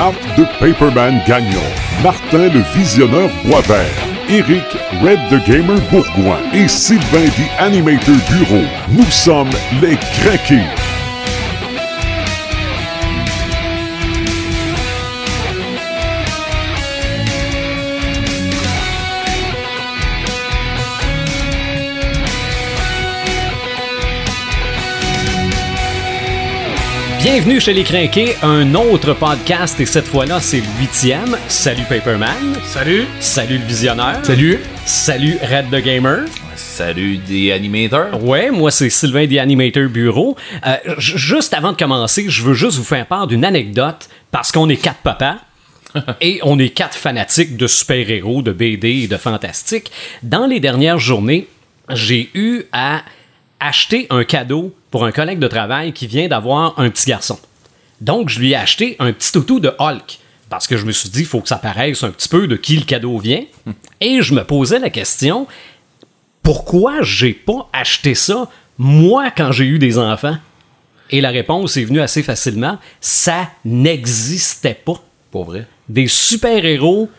Marc de Paperman Gagnon, Martin le Visionneur Boisvert, Eric Red the Gamer Bourgoin et Sylvain the Animator Bureau. Nous sommes les Craqués. Bienvenue chez Les Crinqués, un autre podcast et cette fois-là c'est le huitième. Salut Paperman. Salut. Salut le visionneur. Salut. Salut Red the Gamer. Salut des animateurs. Ouais, moi c'est Sylvain the Animator Bureau. Euh, juste avant de commencer, je veux juste vous faire part d'une anecdote parce qu'on est quatre papas. et on est quatre fanatiques de super-héros, de BD et de fantastique. Dans les dernières journées, j'ai eu à acheter un cadeau pour un collègue de travail qui vient d'avoir un petit garçon. Donc, je lui ai acheté un petit toutou de Hulk. Parce que je me suis dit, il faut que ça paraisse un petit peu de qui le cadeau vient. Et je me posais la question, pourquoi j'ai pas acheté ça, moi, quand j'ai eu des enfants? Et la réponse est venue assez facilement, ça n'existait pas. Pour vrai? Des super-héros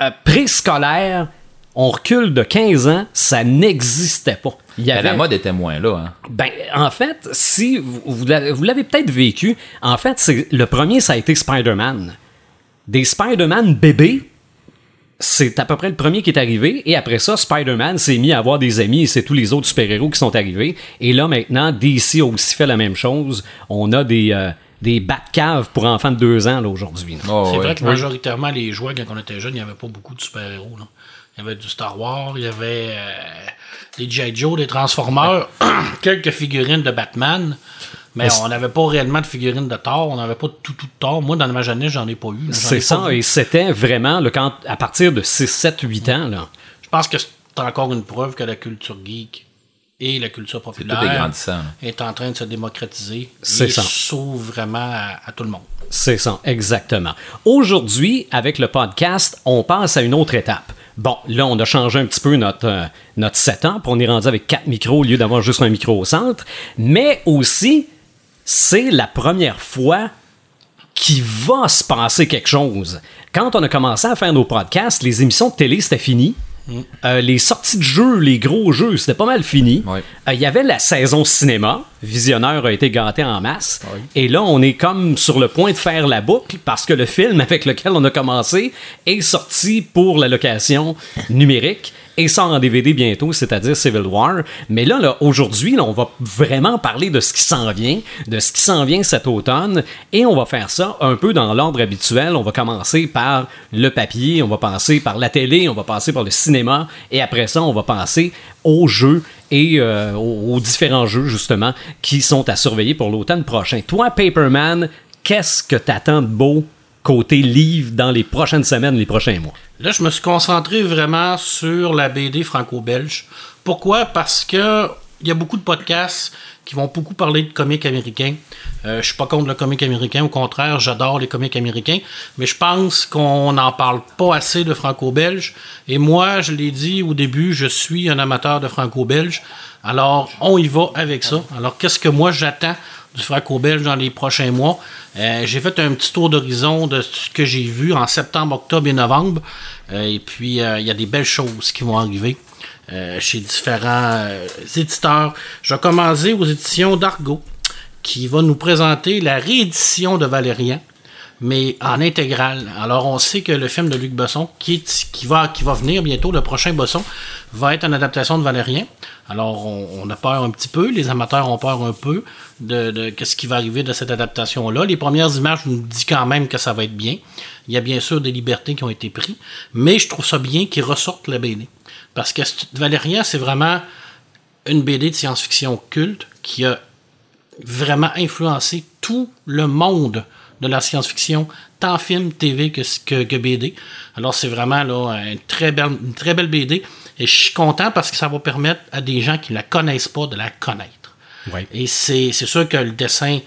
euh, préscolaires, on recule de 15 ans, ça n'existait pas. Il y Ben, avait- la mode était moins là. Hein. ben, en fait, si vous, vous l'avez peut-être vécu, en fait, c'est le premier, ça a été Spider-Man. Des Spider-Man bébés, c'est à peu près le premier qui est arrivé. Et après ça, Spider-Man s'est mis à avoir des amis et c'est tous les autres super-héros qui sont arrivés. Et là, maintenant, DC a aussi fait la même chose. On a des, euh, des Batcaves pour enfants de deux ans là, aujourd'hui. là. Oh, c'est ouais. vrai que majoritairement, les jouets, quand on était jeune, il n'y avait pas beaucoup de super-héros. Il y avait du Star Wars, il y avait euh, des G.I. Joe, des Transformers, quelques figurines de Batman. Mais Mais on n'avait pas réellement de figurines de Thor, on n'avait pas de tout, tout de Thor. Moi, dans ma jeunesse, j'en ai pas eu. C'est ça, et c'était vraiment, là, quand, à partir de 6, 7, 8 ans, là, Je pense que c'est encore une preuve que la culture geek et la culture est populaire est en train de se démocratiser. C'est et ça. s'ouvre vraiment à, à tout le monde. C'est ça, exactement. Aujourd'hui, avec le podcast, on passe à une autre étape. Bon, là, on a changé un petit peu notre, euh, notre setup. On est rendu avec quatre micros au lieu d'avoir juste un micro au centre. Mais aussi, c'est la première fois qu'il va se passer quelque chose. Quand on a commencé à faire nos podcasts, les émissions de télé, c'était fini. Euh, les sorties de jeux, les gros jeux, c'était pas mal fini. Ouais. Euh, Il y avait la saison cinéma. Visionneur a été gâté en masse. Et là, on est comme sur le point de faire la boucle parce que le film avec lequel on a commencé est sorti pour la location numérique et sort en DVD bientôt, c'est-à-dire Civil War. Mais là, aujourd'hui, on va vraiment parler de ce qui s'en vient, de ce qui s'en vient cet automne, et on va faire ça un peu dans l'ordre habituel. On va commencer par le papier, on va passer par la télé, on va passer par le cinéma, et après ça, on va passer aux jeux et euh, aux différents jeux, justement, qui sont à surveiller pour l'automne prochain. Toi, Paperman, qu'est-ce que t'attends de beau côté livre dans les prochaines semaines, les prochains mois? Là, je me suis concentré vraiment sur la BD franco-belge. Pourquoi? Parce que il y a beaucoup de podcasts qui vont beaucoup parler de comics américains. Euh, je suis pas contre le comic américain, au contraire, j'adore les comics américains, mais je pense qu'on n'en parle pas assez de franco-belge. Et moi, je l'ai dit au début, je suis un amateur de franco-belge. Alors, on y va avec ça. Alors, qu'est-ce que moi j'attends du franco-belge dans les prochains mois? Euh, j'ai fait un petit tour d'horizon de ce que j'ai vu en septembre, octobre et novembre. Euh, et puis, euh, il y a des belles choses qui vont arriver chez différents éditeurs. Je vais commencer aux éditions d'Argo, qui va nous présenter la réédition de Valérian, mais en intégrale. Alors, on sait que le film de Luc Besson, qui, va, venir bientôt, le prochain Besson, va être une adaptation de Valérien. Alors, on, a peur un petit peu, les amateurs ont peur un peu de, de ce qui va arriver de cette adaptation-là. Les premières images nous disent quand même que ça va être bien. Il y a bien sûr des libertés qui ont été prises, mais je trouve ça bien qu'ils ressortent la BD. Parce que Valérien, c'est vraiment une BD de science-fiction culte qui a vraiment influencé tout le monde de la science-fiction, tant film, TV que, que, que BD. Alors c'est vraiment là, une, très belle, une très belle BD et je suis content parce que ça va permettre à des gens qui ne la connaissent pas de la connaître. Ouais. Et c'est c'est sûr que le dessin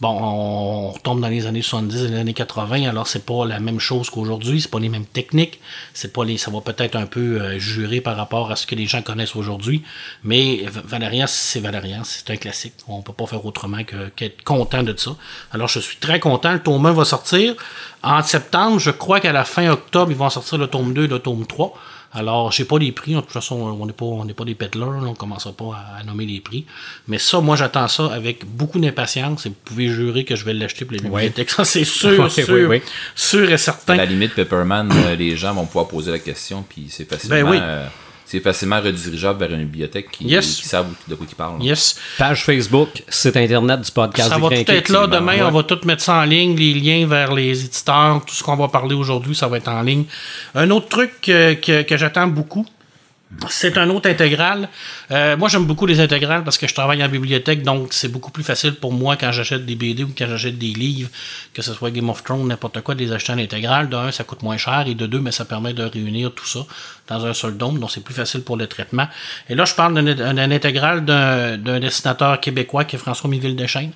Bon, on retombe dans les années 70 et les années 80, alors c'est pas la même chose qu'aujourd'hui, c'est pas les mêmes techniques, c'est pas les, ça va peut-être un peu euh, jurer par rapport à ce que les gens connaissent aujourd'hui, mais Valérian, c'est Valérian, c'est un classique. On peut pas faire autrement que qu'être content de ça. Alors je suis très content. Le tome 1 va sortir en septembre. Je crois qu'à la fin octobre, ils vont sortir le tome 2 et le tome 3. Alors, je sais pas les prix. De toute façon, on n'est pas, on n'est pas des peddlers. On ne commencera pas à, nommer les prix. Mais ça, moi, j'attends ça avec beaucoup d'impatience. Et vous pouvez jurer que je vais l'acheter pour les bibliothèques. Ça, c'est sûr, sûr, sûr et certain. À la limite, Pepperman, euh, les gens vont pouvoir poser la question, puis c'est facilement... Ben euh, c'est facilement redirigeable vers une bibliothèque qui, qui savent de quoi ils parlent. Yes. Page Facebook, site internet du podcast. Ça va tout être là. Demain, on va tout mettre ça en ligne, les liens vers les éditeurs, tout ce qu'on va parler aujourd'hui, ça va être en ligne. Un autre truc que, que j'attends beaucoup, c'est un autre intégral. Euh, moi, j'aime beaucoup les intégrales parce que je travaille en bibliothèque, donc c'est beaucoup plus facile pour moi quand j'achète des BD ou quand j'achète des livres, que ce soit Game of Thrones, n'importe quoi, de les acheter en intégrale. De un, ça coûte moins cher, et de deux, mais ça permet de réunir tout ça dans un seul dôme, donc c'est plus facile pour le traitement. Et là, je parle d'un intégral d'un dessinateur québécois qui est François Miville Deschênes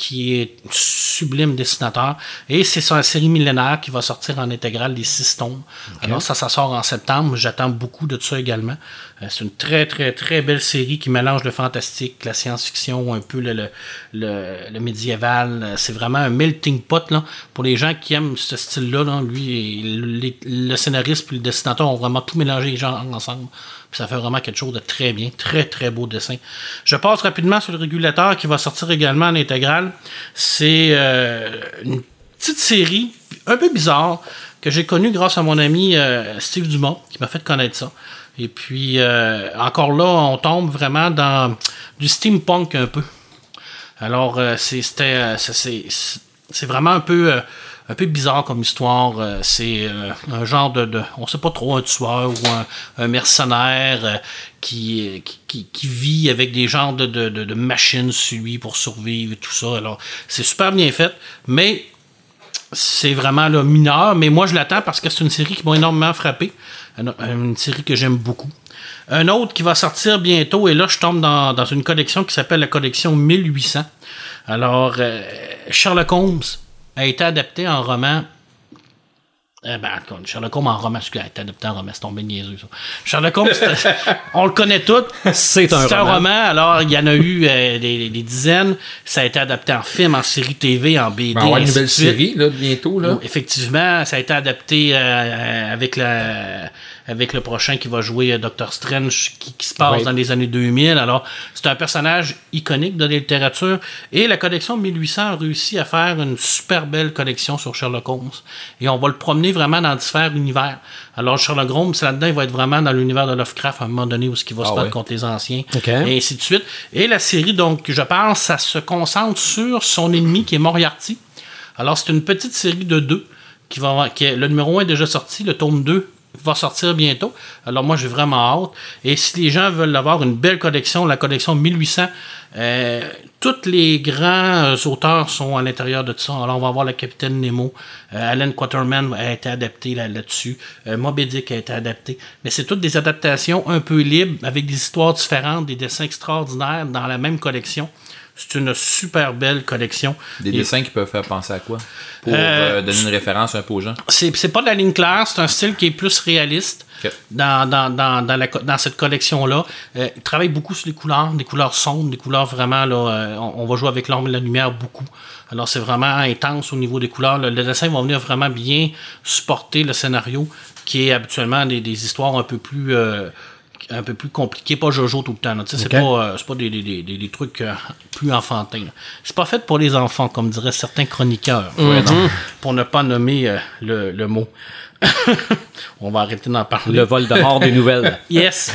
qui est sublime dessinateur. Et c'est sa série millénaire qui va sortir en intégrale les six tomes. Alors ça, ça sort en septembre. J'attends beaucoup de ça également. Euh, c'est une très, très, très belle série qui mélange le fantastique, la science-fiction, un peu le, le, le, médiéval. C'est vraiment un melting pot là, pour les gens qui aiment ce style-là. Là, lui, le scénariste et le dessinateur ont vraiment tout mélangé les gens ensemble ça fait vraiment quelque chose de très bien. Très, très beau dessin. Je passe rapidement sur le régulateur qui va sortir également en intégrale. C'est euh, une petite série un peu bizarre que j'ai connue grâce à mon ami euh, Steve Dumont qui m'a fait connaître ça. Et puis, euh, encore là, on tombe vraiment dans du steampunk un peu. Alors, c'était, c'est vraiment un peu un peu bizarre comme histoire. Euh, c'est euh, un genre de, de, on sait pas trop, un tueur ou un, mercenaire euh, qui, vit avec des genres de, machines sur lui pour survivre et tout ça. Alors, c'est super bien fait, mais c'est vraiment le mineur. Mais moi, je l'attends parce que c'est une série qui m'a énormément frappé. Une, série que j'aime beaucoup. Un autre qui va sortir bientôt, et là, je tombe dans, dans une collection qui s'appelle la collection 1800. Alors, Sherlock Holmes a été adapté en roman. Eh ben, Sherlock Holmes en roman, a été adapté en roman, c'est tombé niaiseux, ça. Sherlock Holmes, on le connaît tout. C'est un, un, roman. Alors, il y en a eu euh, des, dizaines. Ça a été adapté en film, en série TV, en BD. On va avoir une nouvelle série, là, bientôt, là. effectivement, ça a été adapté euh, avec la avec le prochain qui va jouer euh, Doctor Strange qui, se passe dans les années 2000. Alors, c'est un personnage iconique de la littérature. Et la collection 1800 a réussi à faire une super belle collection sur Sherlock Holmes. Et on va le promener vraiment dans différents univers. Alors, Sherlock Holmes, là-dedans, il va être vraiment dans l'univers de Lovecraft à un moment donné où ce qui va se ah battre contre les anciens. Et ainsi de suite. Et la série, donc, je pense, ça se concentre sur son ennemi qui est Moriarty. Alors, c'est une petite série de deux. Qui va, qui est, le numéro 1 est déjà sorti, le tome 2 va sortir bientôt. Alors moi, j'ai vraiment hâte. Et si les gens veulent avoir une belle collection, la collection 1800, euh, tous les grands euh, auteurs sont à l'intérieur de ça. Alors on va voir le Capitaine Nemo, euh, Alan Quaterman a été adapté là-dessus, Moby Dick a été adapté. Mais c'est toutes des adaptations un peu libres, avec des histoires différentes, des dessins extraordinaires dans la même collection. C'est une super belle collection. Des dessins qui peuvent faire penser à quoi? Pour euh, euh, donner une référence un peu aux gens? C'est pas de la ligne claire, c'est un style qui est plus réaliste dans, dans, dans, dans, la, dans, cette collection-là. Euh, il travaille beaucoup sur les couleurs, des couleurs sombres, des couleurs vraiment. Là, on, va jouer avec l'ombre et la lumière beaucoup. Alors c'est vraiment intense au niveau des couleurs. Le, dessin va venir vraiment bien supporter le scénario, qui est habituellement des, des histoires un peu plus un peu plus compliqué, pas Jojo tout le temps. C'est pas, euh, pas des, des, des, trucs euh, plus enfantins. C'est pas fait pour les enfants, comme diraient certains chroniqueurs, mhm. pour ne pas nommer euh, le, le, mot. On va arrêter d'en parler. Le vol de mort des nouvelles. yes.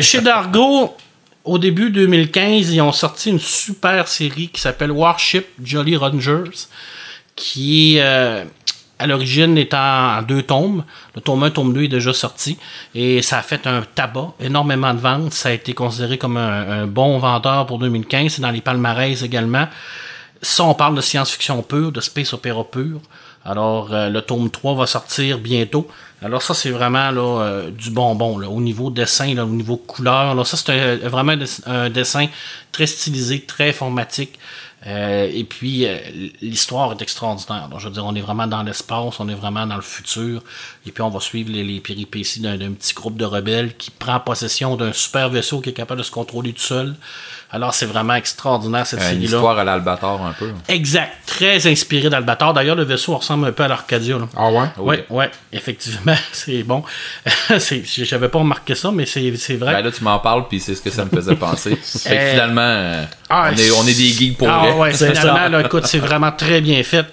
chez Dargo, au début 2015, ils ont sorti une super série qui s'appelle Warship Jolly Rangers, qui est à l'origine est en deux tomes. Le tome 1, tome 2 est déjà sorti. Et ça a fait un tabac, énormément de ventes. Ça a été considéré comme un, bon vendeur pour 2015. C'est dans les palmarès également. Ça, on parle de science-fiction pure, de space opéra pure. Alors, euh, le tome 3 va sortir bientôt. Alors, ça, c'est vraiment là, euh, du bonbon. Là, au niveau dessin, là, au niveau couleur. Alors, ça, c'est vraiment un dessin très stylisé, très informatique. Euh, et puis, euh, l'histoire est extraordinaire. Donc, je veux dire, on est vraiment dans l'espace, on est vraiment dans le futur. Et puis, on va suivre les, les péripéties d'un petit groupe de rebelles qui prend possession d'un super vaisseau qui est capable de se contrôler tout seul. Alors, c'est vraiment extraordinaire cette série-là. Une histoire à l'Albator un peu. Exact. Très inspiré d'Albator. D'ailleurs, le vaisseau ressemble un peu à l'Arcadia. Ah ouais? Oui, ouais, effectivement. C'est bon. J'avais pas remarqué ça, mais c'est vrai. Ben là, tu m'en parles, puis c'est ce que ça me faisait penser. fait que finalement, euh, ah, on, est, on, est, des geeks pour ah, Ouais, finalement, là, écoute, c'est vraiment très bien fait.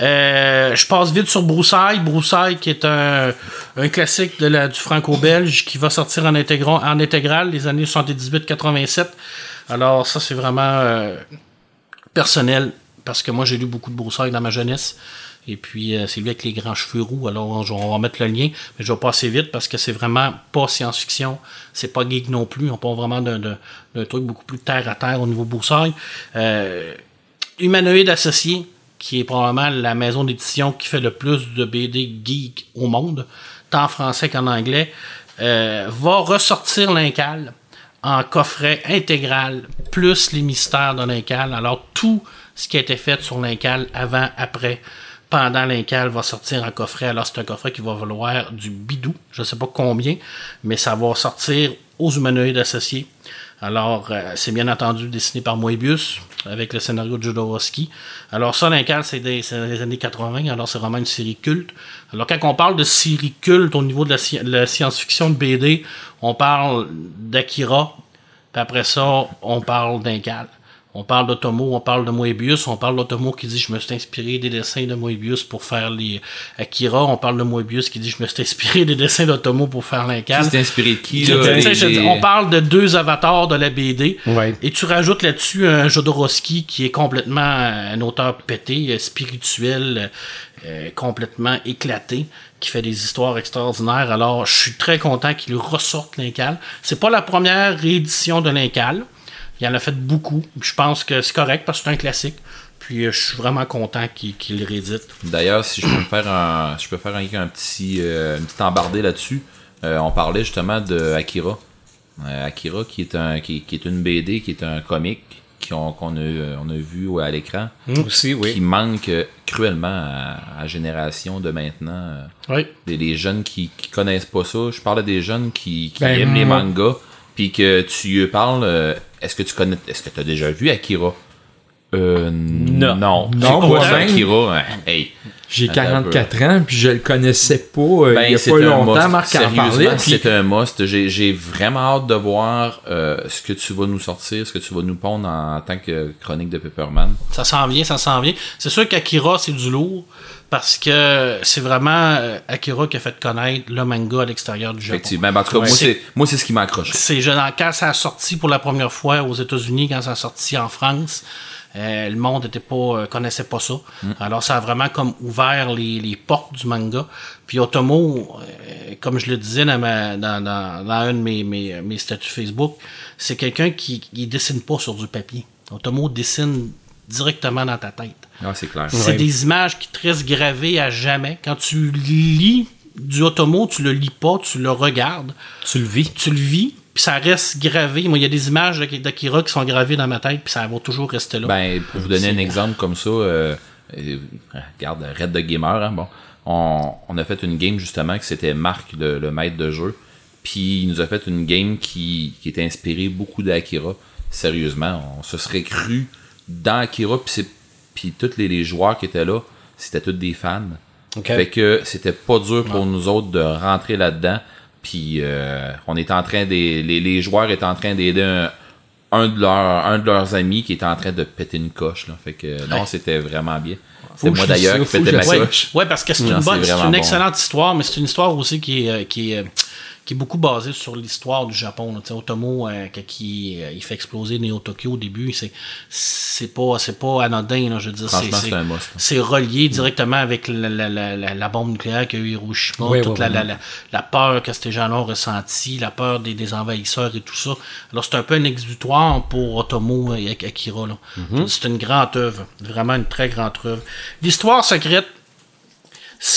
Euh, je passe vite sur Broussailles. Broussailles, qui est un, un classique de la, du franco-belge qui va sortir en, intégrant, en intégrale les années 78-87. Alors, ça, c'est vraiment euh, personnel parce que moi, j'ai lu beaucoup de Broussailles dans ma jeunesse. Et puis, euh, c'est lui avec les grands cheveux roux. Alors, on va mettre le lien, mais je vais passer vite parce que c'est vraiment pas science-fiction. C'est pas geek non plus. On parle vraiment d'un truc beaucoup plus terre à terre au niveau Broussailles. Euh, Humanoïde Associé, qui est probablement la maison d'édition qui fait le plus de BD geek au monde, tant en français qu'en anglais, euh, va ressortir l'Incal en coffret intégral, plus les mystères de l'Incal. Alors, tout ce qui a été fait sur l'Incal avant, après, pendant l'Incal va sortir en coffret. Alors, c'est un coffret qui va valoir du bidou. Je ne sais pas combien, mais ça va sortir aux humanoïdes associés. Alors, euh, c'est bien entendu dessiné par Moebius, avec le scénario de Jodorowsky. Alors, ça, l'Incal, c'est des, années 80, alors c'est vraiment une série culte. Alors, quand on parle de série culte au niveau de la, la science-fiction de BD, on parle d'Akira, puis après ça, on parle d'Incal. On parle d'Otomo, on parle de Moebius, on parle d'Otomo qui dit je me suis inspiré des dessins de Moebius pour faire les Akira, on parle de Moebius qui dit je me suis inspiré des dessins d'Otomo pour faire l'Incal. Tu inspiré de qui là, On parle de deux avatars de la BD et tu rajoutes là-dessus un Jodorowsky qui est complètement un auteur pété, euh, spirituel, euh, complètement éclaté qui fait des histoires extraordinaires. Alors, je suis très content qu'il ressorte l'Incal. C'est pas la première réédition de l'Incal. Il en a fait beaucoup. Je pense que c'est correct parce que c'est un classique. Puis euh, je suis vraiment content qu'il le réédite. D'ailleurs, si je peux faire un, je peux faire un, petit, euh, une petite embardée là-dessus, euh, on parlait justement de Akira. Akira qui est, un, qui, est une BD, qui est un comic qu'on a, on a vu à l'écran. Mmh, aussi, oui. Qui manque cruellement à, la génération de maintenant. Oui. Les, jeunes qui, qui connaissent pas ça. Je parle des jeunes qui, ben, aiment les mangas puis que tu parles, euh, est-ce que tu connais, est-ce que tu as déjà vu Akira? Euh, non. Non. non quoi ça, Akira? Hey. J'ai 44 ans, puis je le connaissais pas euh, ben, il y a pas longtemps, Marc en parlait. C'est un must. J'ai vraiment hâte de voir euh, ce que tu vas nous sortir, ce que tu vas nous pondre en, tant que chronique de Pepperman. Ça s'en vient, ça s'en vient. C'est sûr qu'Akira, c'est du lourd parce que c'est vraiment euh, Akira qui a fait connaître le manga à l'extérieur du Japon. Effectivement. Ben, en tout cas, moi, c'est ce qui m'a accroché. C'est quand ça a sorti pour la première fois aux États-Unis, quand ça a sorti en France, euh, le monde était pas euh, connaissait pas ça. Mm. Alors ça a vraiment comme ouvert les, portes du manga. Puis Otomo, comme je le disais dans, dans, dans, un de mes, mes, mes statuts Facebook, c'est quelqu'un qui, qui dessine pas sur du papier. Otomo dessine directement dans ta tête. Ah, c'est clair. C'est des images qui te restent gravées à jamais. Quand tu lis du Otomo, tu le lis pas, tu le regardes. Tu le vis. Tu le vis, puis ça reste gravé. Moi, il y a des images d'Akira qui sont gravées dans ma tête, puis ça va toujours rester là. Ben, pour vous donner un exemple comme ça, euh, euh, regarde, Red de Gamer, hein, bon, on, a fait une game justement qui c'était Marc, le, maître de jeu, puis il nous a fait une game qui, qui était inspirée beaucoup d'Akira. Sérieusement, on se serait cru dans Akira, puis tous les, joueurs qui étaient là, c'était tous des fans. Fait que c'était pas dur pour nous autres de rentrer là-dedans. Puis euh, on était en train des. Les, joueurs étaient en train d'aider un, de leurs, un de leurs amis qui était en train de péter une coche. Là. Fait que non, c'était vraiment bien. C'est moi d'ailleurs qui pétais ma coche. Ouais, parce que c'est une, bonne, c'est une excellente histoire, mais c'est une histoire aussi qui est, qui est qui est beaucoup basé sur l'histoire du Japon. Là. Otomo, euh, qui euh, il fait exploser Neo Tokyo au début, c'est c'est pas c'est pas anodin. Là, je veux dire, c'est relié directement avec la, la, la, la bombe nucléaire qu'a eu Hiroshima, toute la, la, peur que ces gens-là ont ressenti, la peur des, des, envahisseurs et tout ça. Alors c'est un peu un exutoire pour Otomo et Akira. Mm-hmm. C'est une grande œuvre, vraiment une très grande œuvre. L'histoire secrète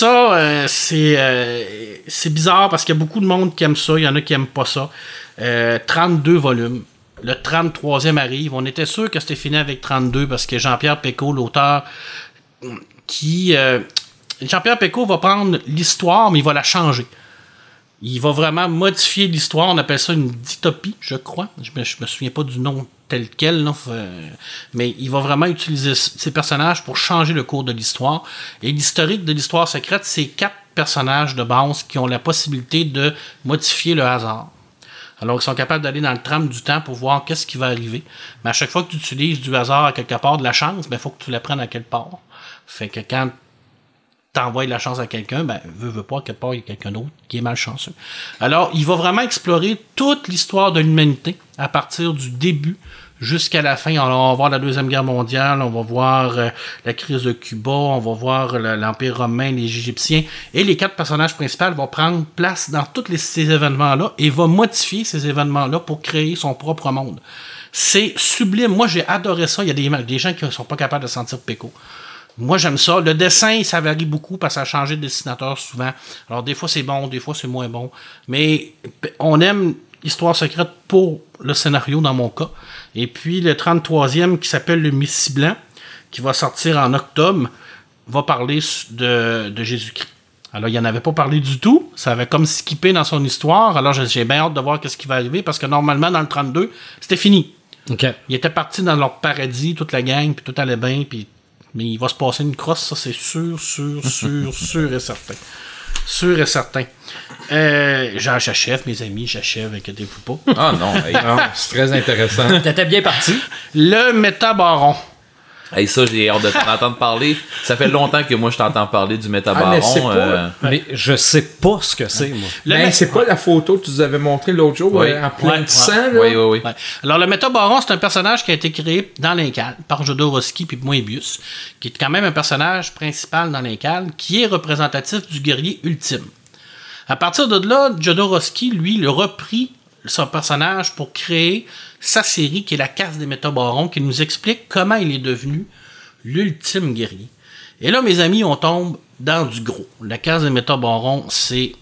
ça, euh, c'est euh, c'est bizarre parce qu'il y a beaucoup de monde qui aime ça, il y en a qui aiment pas ça. 32 euh, volumes. le 33e arrive. On était sûr que c'était fini avec 32 parce que Jean-Pierre Pécaud, l'auteur, qui... Jean-Pierre Pécaud va prendre l'histoire, mais il va la changer. Il va vraiment modifier l'histoire. On appelle ça une dystopie, je crois. Je me, me souviens pas du nom tel quel, euh, mais il va vraiment utiliser ces personnages pour changer le cours de l'histoire. Et l'historique de l'histoire secrète, c'est quatre personnages de base qui ont la possibilité de modifier le hasard. Alors, ils sont capables d'aller dans le tram du temps pour voir qu'est-ce qui va arriver. Mais à chaque fois que tu utilises du hasard à quelque part, de la chance, il ben, faut que tu la prennes à quelque part. Fait que quand t'envoies la chance à quelqu'un, ben, veut, veut pas, quelque part, il y a quelqu'un d'autre qui est malchanceux. Alors, il va vraiment explorer toute l'histoire de l'humanité à partir du début jusqu'à la fin. Alors, on va voir la Deuxième Guerre mondiale, on va voir euh, la crise de Cuba, on va voir l'Empire romain, les Égyptiens. Et les quatre personnages principaux vont prendre place dans tous ces événements-là et vont modifier ces événements-là pour créer son propre monde. C'est sublime. Moi, j'ai adoré ça. Il y a des, des gens qui ne sont pas capables de sentir Péco. Moi, j'aime ça. Le dessin, ça varie beaucoup parce que ça a changé de dessinateur souvent. Alors, des fois, c'est bon, des fois, c'est moins bon. Mais on aime Histoire secrète pour le scénario dans mon cas. Et puis, le 33e qui s'appelle Le Messie Blanc, qui va sortir en octobre, va parler de, de Jésus-Christ. Alors, il n'en avait pas parlé du tout. Ça avait comme skippé dans son histoire. Alors, j'ai bien hâte de voir ce qui va arriver parce que normalement, dans le 32, c'était fini. Okay. Ils étaient partis dans leur paradis, toute la gang, puis tout allait bien, puis mais il va se passer une crosse, ça c'est sûr, sûr, sûr, sûr et certain. Sûr et certain. Euh, j'achève, mes amis, j'achève, inquiétez-vous pas. Ah non, c'est très intéressant. T'étais bien parti. Le métabaron. Hey, ça, j'ai hâte de t'entendre parler. Ça fait longtemps que moi, je t'entends parler du métabaron. Ah, euh. mais, je sais pas ce que c'est, moi. mais c'est pas la photo que tu nous avais montrée l'autre jour, euh, en plein de sang, Oui, oui, oui. Alors, le métabaron, c'est un personnage qui a été créé dans l'Incal par Jodorowsky puis Moebius, qui est quand même un personnage principal dans l'Incal, qui est représentatif du guerrier ultime. À partir de là, Jodorowsky, lui, le repris son personnage pour créer sa série qui est la casse des métabarons qui nous explique comment il est devenu l'ultime guerrier. Et là, mes amis, on tombe dans du gros. La case des métabarons, c'est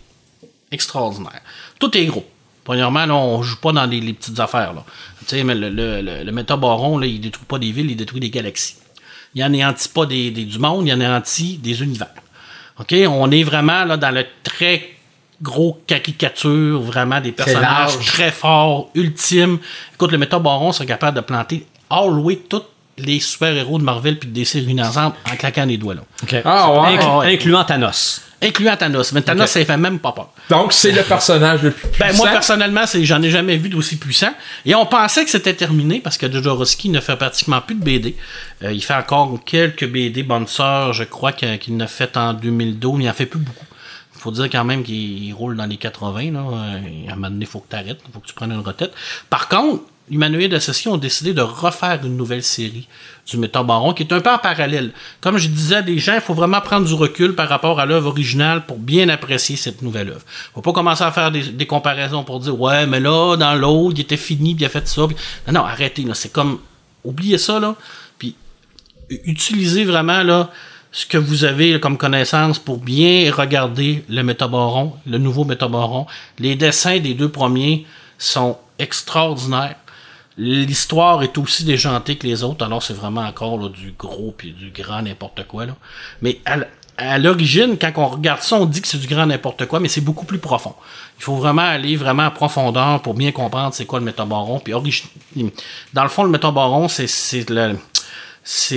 extraordinaire. Tout est gros. Premièrement, là, on joue pas dans les, petites affaires. Là. Mais le, le, le, métabaron, là, il détruit pas des villes, il détruit des galaxies. Il anéantit pas des, des, du monde, il anéantit des univers. OK? On est vraiment là, dans le très gros caricature, vraiment des personnages très forts, ultimes. Écoute, le Métabaron serait capable de planter all the way tous les super-héros de Marvel puis de DC réunis ensemble en claquant les doigts là. Ah, ouais. incluant Thanos. Incluant Thanos. Mais Thanos, ça fait même pas peur. Donc, c'est le personnage le plus puissant. Ben, moi, personnellement, j'en ai jamais vu d'aussi puissant. Et on pensait que c'était terminé parce que Jodorowsky ne fait pratiquement plus de BD. Euh, il fait encore quelques BD, Bonne Sœur, je crois qu'il en a fait en 2012, mais il en fait plus beaucoup faut dire quand même qu'il roule dans les 80. Là. À un moment donné, il faut que tu arrêtes, il faut que tu prennes une retraite. Par contre, Humanoïde Associé ont décidé de refaire une nouvelle série du Métabaron qui est un peu en parallèle. Comme je disais à des gens, il faut vraiment prendre du recul par rapport à l'œuvre originale pour bien apprécier cette nouvelle œuvre. faut pas commencer à faire des, comparaisons pour dire ouais, mais là, dans l'autre, il était fini, puis il a fait ça. Non, non, arrêtez. C'est comme. Oubliez ça, là. Puis utilisez vraiment là ce que vous avez comme connaissance pour bien regarder le métabaron, le nouveau métabaron. Les dessins des deux premiers sont extraordinaires. L'histoire est aussi déjantée que les autres, alors c'est vraiment encore du gros puis du grand n'importe quoi. Là. Mais à, l'origine, quand on regarde ça, on dit que c'est du grand n'importe quoi, mais c'est beaucoup plus profond. Il faut vraiment aller vraiment en profondeur pour bien comprendre c'est quoi le métabaron. Puis dans le fond, le métabaron, c'est c'est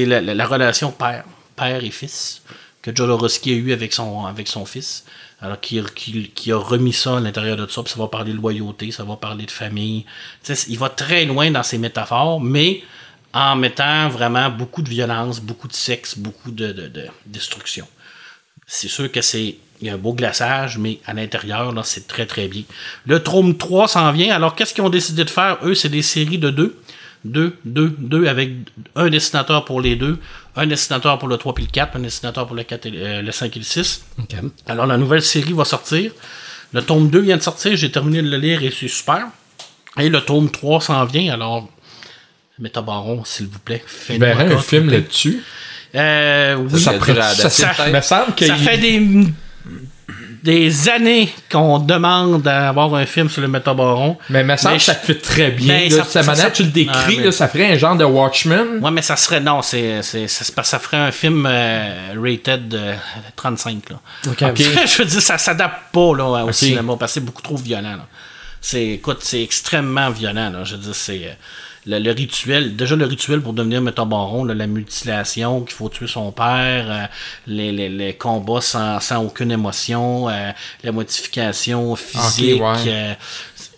la, la relation père père et fils que Jodorowsky a eu avec son, avec son fils. Alors, qui, a remis ça à l'intérieur de ça, puis ça va parler de loyauté, ça va parler de famille. il va très loin dans ses métaphores, mais en mettant vraiment beaucoup de violence, beaucoup de sexe, beaucoup de, de, destruction. C'est sûr que c'est. Il y a un beau glaçage, mais à l'intérieur, là, c'est très très bien. Le Trône 3 s'en vient. Alors, qu'est-ce qu'ils ont décidé de faire? Eux, c'est des séries de deux. Deux, deux, deux, avec un dessinateur pour les deux, un dessinateur pour le 3 et le 4, un dessinateur pour le, 4 euh, le 5 et le 6. Alors, la nouvelle série va sortir. Le tome 2 vient de sortir, j'ai terminé de le lire et c'est super. Et le tome 3 s'en vient, alors, Métabaron, s'il vous plaît, faites ben, un film là-dessus. Euh, oui, ça, ça, ça, ça, fait des des années qu'on demande d'avoir un film sur le métabaron. Mais, mais ça, ça te fait très bien. Ça, ça, tu le décris, ça ferait un genre de Watchmen. Ouais, mais ça serait. Non, c'est, c'est, ça ferait un film euh, rated 35. Là. je veux dire, ça s'adapte pas là, au cinéma parce que c'est beaucoup trop violent. C'est, écoute, c'est extrêmement violent. Là. Je veux dire, c'est. Euh, le, rituel, déjà le rituel pour devenir métabaron, la mutilation, qu'il faut tuer son père, euh, les, les, les, combats sans, sans aucune émotion, euh, la modification physique. Euh,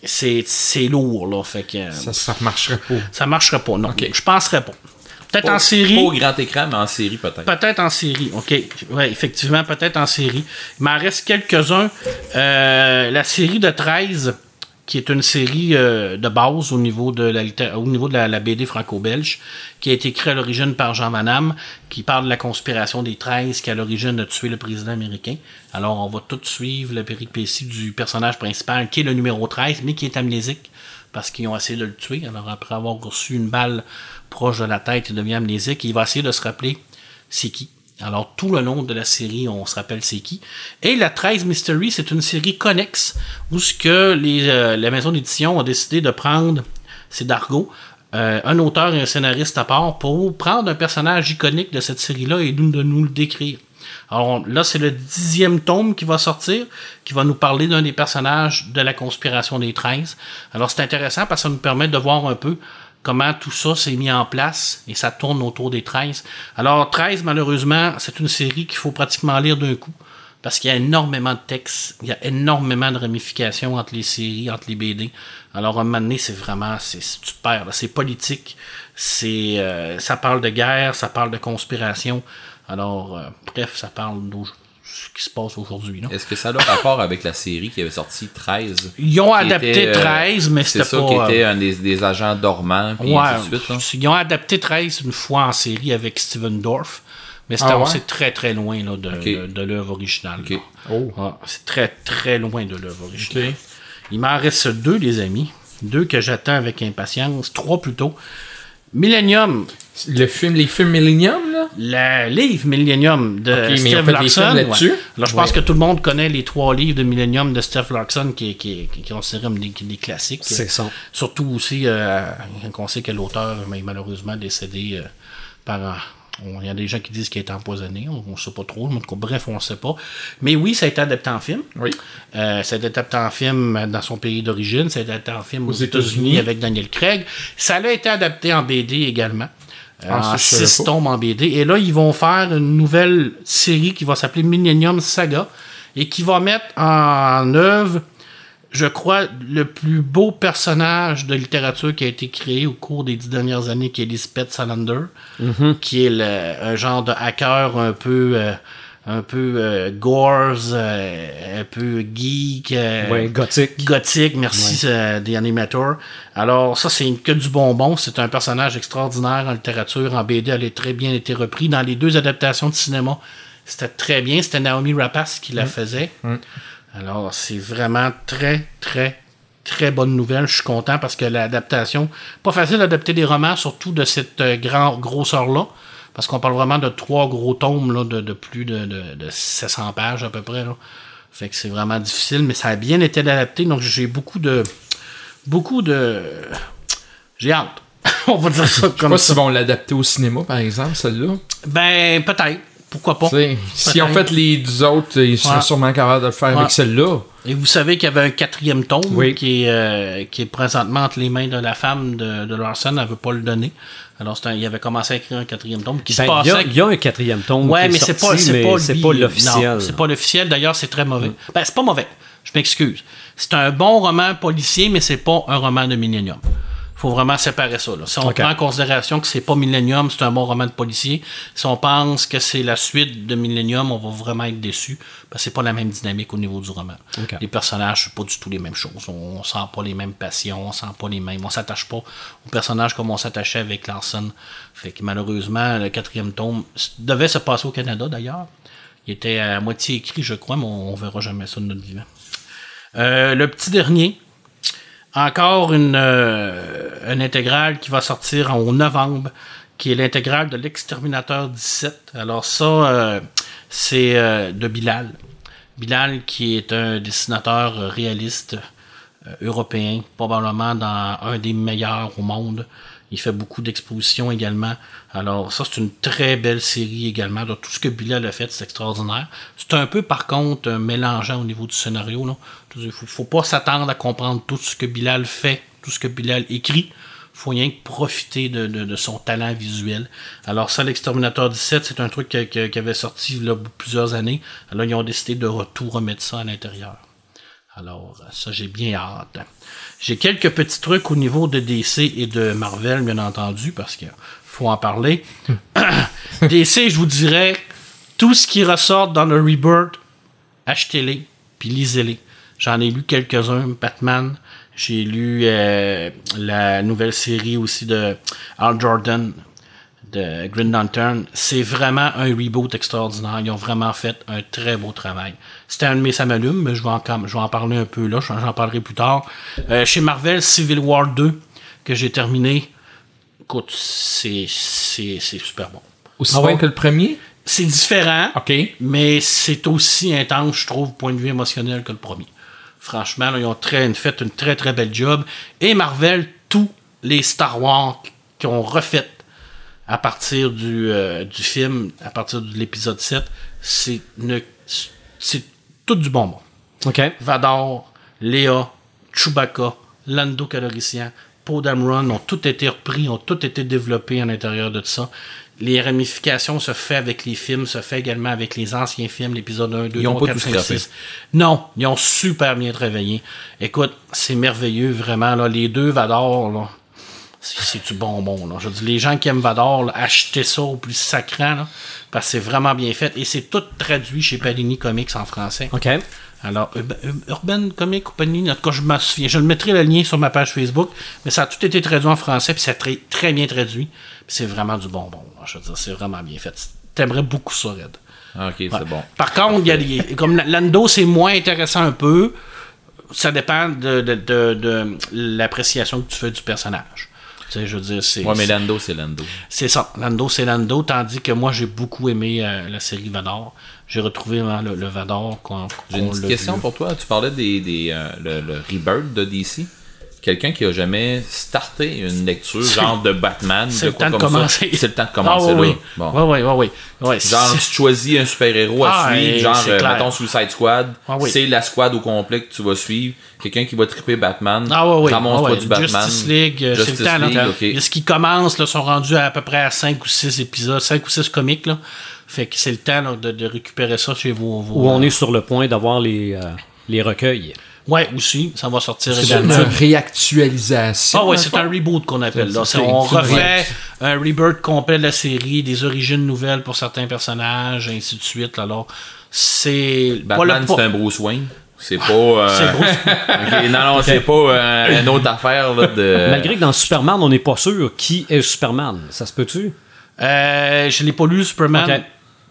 c'est lourd, là. Fait que, ça, ça marcherait pas. Ça marcherait pas, non. Je penserais pas. Peut-être en série. Pas au grand écran, mais en série peut-être. Peut-être en série, OK. Oui, effectivement, peut-être en série. Il m'en reste quelques-uns. la série de 13 qui est une série euh, de base au niveau de la, au de la, BD franco-belge, qui a été créée à l'origine par Jean Van qui parle de la conspiration des 13 qui à l'origine a tué le président américain. Alors on va tout suivre le péripétie du personnage principal, qui est le numéro 13, mais qui est amnésique, parce qu'ils ont essayé de le tuer. Alors après avoir reçu une balle proche de la tête, il devient amnésique, il va essayer de se rappeler c'est qui. Alors, tout le long de la série, on se rappelle c'est qui. Et la 13 Mystery, c'est une série connexe où ce que les, euh, la maison d'édition a décidé de prendre, c'est Dargo, euh, un auteur et un scénariste à part pour prendre un personnage iconique de cette série-là et de nous le décrire. Alors là, c'est le dixième tome qui va sortir, qui va nous parler d'un des personnages de la conspiration des 13. Alors c'est intéressant parce que ça nous permet de voir un peu comment tout ça s'est mis en place et ça tourne autour des 13. Alors 13, malheureusement, c'est une série qu'il faut pratiquement lire d'un coup parce qu'il y a énormément de textes, il y a énormément de ramifications entre les séries, entre les BD. Alors un moment donné, c'est vraiment, c'est super, c'est politique, c'est, euh, ça parle de guerre, ça parle de conspiration. Alors, euh, bref, ça parle ce qui se passe aujourd'hui. Est-ce que ça a rapport avec la série qui avait sorti 13 Ils ont adapté 13, euh, mais c'était pas. C'est ça qui était un des, agents dormants. Puis Ils ont adapté 13 une fois en série avec Steven Dorff. Mais c'est ah très très loin là, de, de, l'œuvre originale. Oh. c'est très très loin de l'œuvre originale. Il m'en reste deux, les amis. Deux que j'attends avec impatience. Trois plutôt. Millennium. Le film, les films Millennium, là? Le livre Millennium de Steve Larson. Alors, je pense que tout le monde connaît les trois livres de Millennium de Steve Larson qui, qui, qui, comme des, classiques. C'est ça. Surtout aussi, euh, on sait que l'auteur est malheureusement décédé euh, par il y a des gens qui disent qu'il a été empoisonné, on ne sait pas trop, bref, on ne sait pas. Mais oui, ça a été adapté en film. Oui. Euh, ça a été adapté en film dans son pays d'origine, ça a été adapté en film aux, États-Unis avec Daniel Craig. Ça a été adapté en BD également. Euh, ah, en six tomes en BD. Et là, ils vont faire une nouvelle série qui va s'appeler Millennium Saga et qui va mettre en œuvre je crois, le plus beau personnage de littérature qui a été créé au cours des dix dernières années, qui est Lisbeth Salander, mhm. qui est un genre de hacker un peu, euh, un peu euh, gores, euh, un peu geek, gothique. Gothique, merci des animateurs. Alors ça, c'est que du bonbon. C'est un personnage extraordinaire en littérature, en BD, elle a très bien été repris dans les deux adaptations de cinéma. C'était très bien. C'était Naomi Rapace qui la faisait. Alors, c'est vraiment très, très, très bonne nouvelle. Je suis content parce que l'adaptation, pas facile d'adapter des romans, surtout de cette euh, grande grosseur-là, parce qu'on parle vraiment de trois gros tomes là, de, plus de, de, 700 pages à peu près. Là. Fait que c'est vraiment difficile, mais ça a bien été adapté, donc j'ai beaucoup de. Beaucoup de. J'ai hâte. On va dire ça comme Je sais pas vont l'adapter au cinéma, par exemple, celle-là. Ben, peut-être pourquoi pas? si en fait les autres, ils sont sûrement capables de le faire avec celle-là. Et vous savez qu'il y avait un quatrième tome qui, est, euh, qui est présentement entre les mains de la femme de, de Larson, elle ne veut pas le donner. Alors, il avait commencé à écrire un quatrième tome qui se ben, passait. Il y, a un quatrième tome. Ouais, mais c'est pas, c'est pas, l'officiel. C'est pas l'officiel. D'ailleurs, c'est très mauvais. Mm. Ben, c'est pas mauvais. Je m'excuse. C'est un bon roman policier, mais c'est pas un roman de Millennium faut vraiment séparer ça. Si on prend en considération que c'est pas Millennium, c'est un bon roman de policier, si on pense que c'est la suite de Millennium, on va vraiment être déçu parce que c'est pas la même dynamique au niveau du roman. Les personnages, c'est pas du tout les mêmes choses. On, sent pas les mêmes passions, on sent pas les mêmes. On s'attache pas aux personnages comme on s'attachait avec Larson. Fait que malheureusement, le quatrième tome devait se passer au Canada d'ailleurs. Il était à moitié écrit, je crois, mais on, verra jamais ça de notre vivant. Euh, le petit dernier, encore une, euh, intégrale qui va sortir en novembre, qui est l'intégrale de l'exterminateur 17. Alors ça, euh, c'est euh, de Bilal. Bilal, qui est un dessinateur réaliste européen, probablement dans un des meilleurs au monde. Il fait beaucoup d'expositions également. Alors, ça, c'est une très belle série également. Tout ce que Bilal a fait, c'est extraordinaire. C'est un peu, par contre, mélangeant au niveau du scénario. Il ne faut, pas s'attendre à comprendre tout ce que Bilal fait, tout ce que Bilal écrit. Il faut rien que profiter de, son talent visuel. Alors, ça, l'Exterminateur 17, c'est un truc qui, avait sorti plusieurs années. Alors, ils ont décidé de tout remettre ça à l'intérieur. Alors, ça, j'ai bien hâte. J'ai quelques petits trucs au niveau de DC et de Marvel, bien entendu, parce qu'il faut en parler. DC, je vous dirais, tout ce qui ressort dans le Rebirth, achetez-les, puis lisez-les. J'en ai lu quelques-uns, Batman. J'ai lu euh, la nouvelle série aussi de Al Jordan, de Green Lantern, c'est vraiment un reboot extraordinaire. Ils ont vraiment fait un très beau travail. C'était un de mes samalumes, mais je vais, en, je vais en parler un peu là, j'en parlerai plus tard. Euh, chez Marvel, Civil War 2, que j'ai terminé, écoute, c'est super bon. Aussi ah bon que le premier? C'est différent, mais c'est aussi intense, je trouve, point de vue émotionnel que le premier. Franchement, ils ont très, fait une très très belle job. Et Marvel, tous les Star Wars qui ont refait à partir du, euh, du film, à partir de l'épisode 7, c'est c'est tout du bonbon. OK. Vador, Léa, Chewbacca, Lando Caloricien, Poe Dameron ont tout été repris, ont tout été développés à l'intérieur de ça. Les ramifications se font avec les films, se fait également avec les anciens films, l'épisode 1, 2, 3, 4, 5, 6. Non, ils ont super bien travaillé. Écoute, c'est merveilleux, vraiment. Là, les deux Vador, là, c'est du bonbon. Là? Je dis, les gens qui aiment Vador, achetez ça au plus sacrant, parce que c'est vraiment bien fait. Et c'est tout traduit chez Panini Comics en français. OK. Alors, Urban Comics ou Panini, en tout cas, je me souviens. Je le mettrai le lien sur ma page Facebook, mais ça a tout été traduit en français, puis c'est très, très bien traduit. c'est vraiment du bonbon. Je veux dire, c'est vraiment bien fait. T'aimerais beaucoup ça, Red. Ok, c'est bon. Par contre, il y a des, comme Lando, c'est moins intéressant un peu. Ça dépend de, de l'appréciation que tu fais du personnage je veux dire, c'est. Ouais, mais Lando, c'est Lando. C'est ça. Lando, c'est Lando. Tandis que moi, j'ai beaucoup aimé euh, la série Vador. J'ai retrouvé le, le, Vador. J'ai une question pour toi. Tu parlais des, des euh, le, le, Rebirth de DC quelqu'un qui a jamais starté une lecture genre de Batman, c'est le temps de commencer. C'est le temps de commencer ah, oui, là. Bon. Oui, oui, oui, Genre, tu choisis un super-héros à ah, suivre, genre, euh, mettons Suicide Squad. Ah, c'est la squad au complet que tu vas suivre. Quelqu'un qui va triper Batman. Ah, oui, oui. Du Batman. Justice League, euh, c'est le temps. Là, Ce qui commence, là, sont rendus à, à peu près à 5 ou 6 épisodes, 5 ou 6 comics, là. Fait que c'est le temps de, de, récupérer ça chez vous. Où on est sur le point d'avoir les, euh, les recueils. Ouais, aussi, ça va sortir C'est une réactualisation. Ah ouais, c'est un reboot qu'on appelle là. on refait un rebirth complet de la série, des origines nouvelles pour certains personnages, ainsi de suite. Alors, c'est Batman, c'est un Bruce Wayne. C'est pas. Euh... c'est Bruce. non, non, c'est pas euh, une autre affaire là, de. Malgré que dans Superman, on n'est pas sûr qui est Superman. Ça se peut-tu? Euh, je l'ai pas lu Superman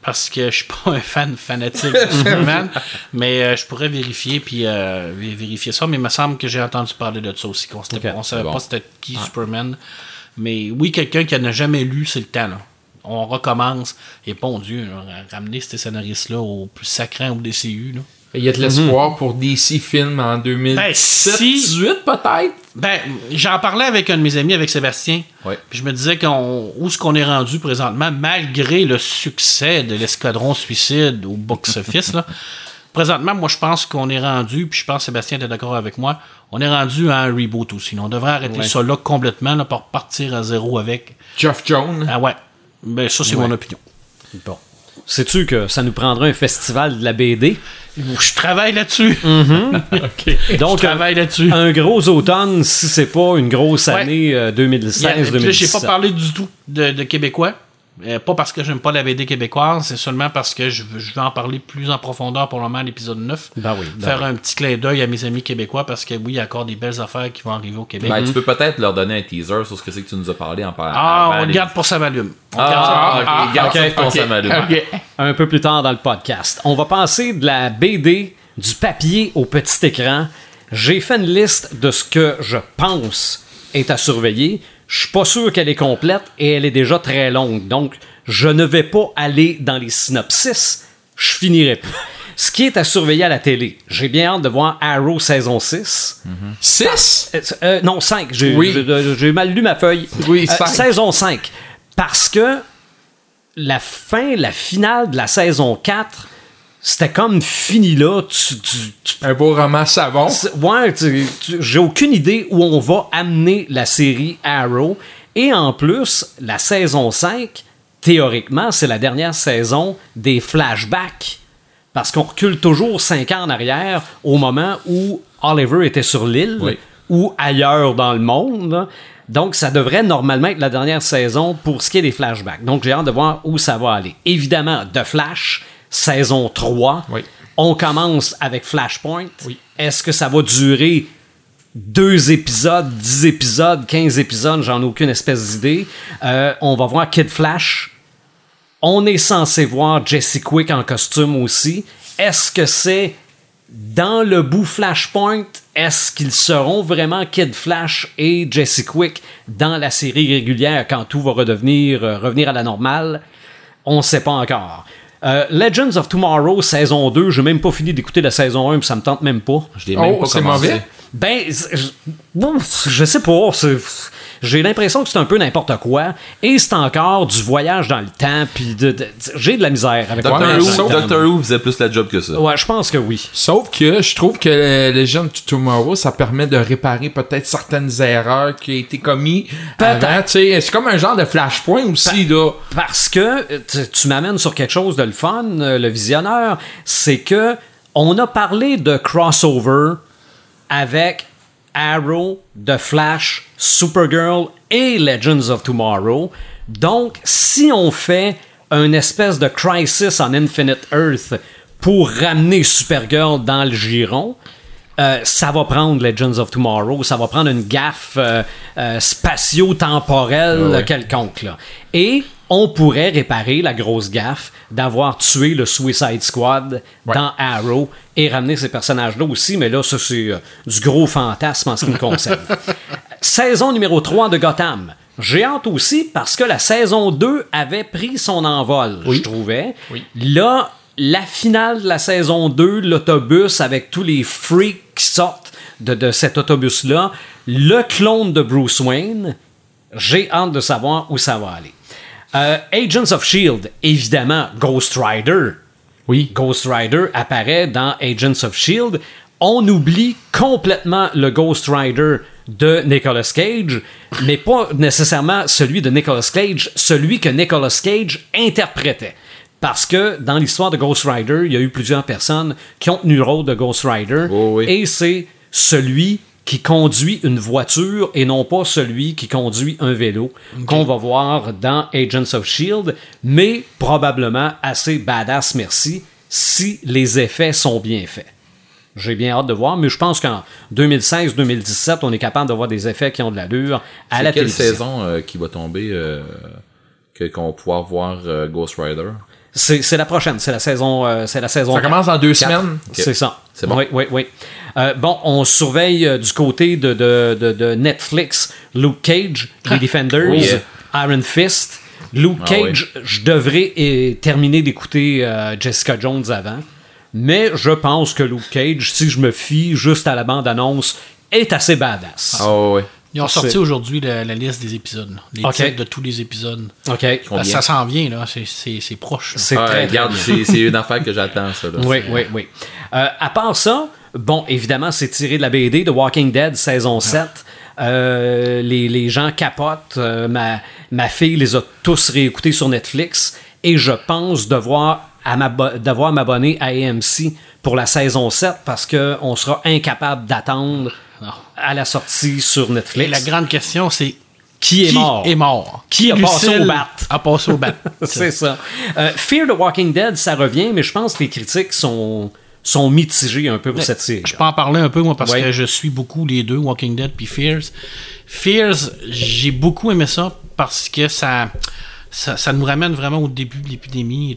parce que je suis pas un fan fanatique de Superman, mais euh, je pourrais vérifier puis euh, vérifier ça. Mais il me semble que j'ai entendu parler de ça aussi. Qu'on ne savait pas c'était qui ah. Superman. Mais oui, quelqu'un qui n'a jamais lu, c'est le temps. On recommence. Et bon Dieu, ramener ces scénaristes-là au plus sacré au DCU. Là. Il y a de l'espoir pour DC Films en 2018 ben, peut-être? Ben, j'en parlais avec un de mes amis, avec Sébastien. Puis je me disais qu'on, où est-ce qu'on est rendu présentement, malgré le succès de l'escadron suicide au box-office. présentement, moi, je pense qu'on est rendu, puis je pense que Sébastien était d'accord avec moi, on est rendu à un reboot aussi. On devrait arrêter ça là complètement là, pour partir à zéro avec. Jeff Jones. Ah ouais. Ben, ça, c'est mon opinion. Bon. Sais-tu que ça nous prendra un festival de la BD? Je travaille là-dessus. Mm-hmm. Donc, je travaille là-dessus. Un gros automne, si c'est pas une grosse année 2016-2017. Euh, j'ai pas parlé du tout de Québécois. Euh, pas parce que j'aime pas la BD québécoise, c'est seulement parce que je veux, je veux, en parler plus en profondeur pour le moment à l'épisode 9. Ben oui, ben Faire un petit clin d'œil à mes amis québécois parce que oui, il y a encore des belles affaires qui vont arriver au Québec. Ben, tu peux peut-être leur donner un teaser sur ce que c'est que tu nous as parlé en parlant. Ah, on garde pour sa malume. ah, garde pour sa Un peu plus tard dans le podcast. On va passer de la BD, du papier au petit écran. J'ai fait une liste de ce que je pense est à surveiller. Je suis pas sûr qu'elle est complète et elle est déjà très longue. Donc, je ne vais pas aller dans les synopsis. Je finirai pas. ce qui est à surveiller à la télé. J'ai bien hâte de voir Arrow saison 6. 6 Euh, euh, Non, 5. J'ai Oui. j'ai mal lu ma feuille. Oui, Euh, cinq. saison 5. Parce que la fin, la finale de la saison 4, c'était comme fini là. Tu, tu- tu Un beau roman savon. Ouais, j'ai aucune idée où on va amener la série Arrow. Et en plus, la saison 5, théoriquement, c'est la dernière saison des flashbacks. Parce qu'on recule toujours 5 ans en arrière au moment où Oliver était sur l'île Oui. ou ailleurs dans le monde. Donc, ça devrait normalement être la dernière saison pour ce qui est des flashbacks. Donc, j'ai hâte de voir où ça va aller. Évidemment, The Flash, saison 3. Oui. On commence avec Flashpoint. Oui. Est-ce que ça va durer deux épisodes, 10 épisodes, 15 épisodes? J'en ai aucune espèce d'idée. Euh, on va voir Kid Flash. On est censé voir Jesse Quick en costume aussi. Est-ce que c'est dans le bout Flashpoint? Est-ce qu'ils seront vraiment Kid Flash et Jesse Quick dans la série régulière quand tout va redevenir, euh, revenir à la normale? On ne sait pas encore. Euh, Legends of Tomorrow, saison 2, j'ai même pas fini d'écouter la saison 1, puis ça me tente même pas. Je l'ai même Oh, pas c'est mauvais. Ben, je, bon, je sais pas. c'est- J'ai l'impression que c'est un peu n'importe quoi. Et c'est encore du voyage dans le temps. Puis de, de- j'ai de la misère avec le Doctor, Who. Doctor Who faisait plus la job que ça. Ouais, je pense que oui. Sauf que je trouve que Legend to Tomorrow, ça permet de réparer peut-être certaines erreurs qui ont été commises Peut-être. avant. C'est comme un genre de flashpoint aussi, là. Parce que euh, tu, tu m'amènes sur quelque chose de le fun, euh, le visionneur, c'est que on a parlé de crossover avec Arrow, The Flash, Supergirl et Legends of Tomorrow. Donc, si on fait une espèce de Crisis on Infinite Earth pour ramener Supergirl dans le giron, euh, ça va prendre Legends of Tomorrow, ça va prendre une gaffe euh, euh, spatio-temporelle Ah ouais. quelconque. là. Et on pourrait réparer la grosse gaffe d'avoir tué le Suicide Squad dans Arrow et ramener ces personnages-là aussi, mais là, ça, c'est euh, du gros fantasme en ce qui me concerne. saison numéro 3 de Gotham. J'ai hâte aussi parce que la saison 2 avait pris son envol, je trouvais. Là, la finale de la saison 2, l'autobus avec tous les freaks qui sortent de, de cet autobus-là, le clone de Bruce Wayne, j'ai hâte de savoir où ça va aller. Euh, Agents of Shield, évidemment, Ghost Rider. Oui. Ghost Rider apparaît dans Agents of Shield. On oublie complètement le Ghost Rider de Nicolas Cage, mais pas nécessairement celui de Nicolas Cage, celui que Nicolas Cage interprétait. Parce que dans l'histoire de Ghost Rider, il y a eu plusieurs personnes qui ont tenu le rôle de Ghost Rider. Oh oui. Et c'est celui qui conduit une voiture et non pas celui qui conduit un vélo qu'on va voir dans Agents of Shield, mais probablement assez badass, merci, si les effets sont bien faits. J'ai bien hâte de voir, mais je pense qu'en 2016-2017, on est capable d'avoir des effets qui ont de l'allure à la C'est quelle télévision. saison euh, qui va tomber euh, qu'on va pouvoir voir euh, Ghost Rider? C'est la prochaine, c'est la saison, euh, c'est la saison. Ça commence dans deux semaines? C'est ça. C'est bon? Oui, oui, oui. Euh, bon, on surveille euh, du côté de, de, de, de Netflix Luke Cage, les Defenders, Oui. Iron Fist. Luke Ah Cage, je devrais euh, terminer d'écouter euh, Jessica Jones avant. Mais je pense que Luke Cage, si je me fie juste à la bande-annonce, est assez badass. Ah ouais. Ils ont sorti aujourd'hui la, la liste des épisodes. là. Les Ok. titres de tous les épisodes. OK. Combien? ça s'en vient, là. C'est- proche. C'est Ah, très, très regarde, c'est c'est une affaire que j'attends, ça. Là. Oui, oui, oui. Euh, à part ça, bon, évidemment, c'est tiré de la BD de Walking Dead, saison 7. Euh, les, les gens capotent. Euh, ma, ma fille les a tous réécoutés sur Netflix. Et je pense devoir, devoir m'abonner à AMC pour la saison 7 parce qu'on sera incapable d'attendre. À la sortie sur Et Netflix. la grande question, c'est Qui est mort? est mort? Qui a passé Lucille au bat? A passé au bat? C'est ça. Euh, Fear the Walking Dead, ça revient, mais je pense que les critiques sont, sont mitigées un peu pour cette série. Je peux en parler un peu, moi, parce Ouais. que je suis beaucoup les deux, Walking Dead puis Fears. Fears, j'ai beaucoup aimé ça parce que ça, ça, ça nous ramène vraiment au début de l'épidémie. et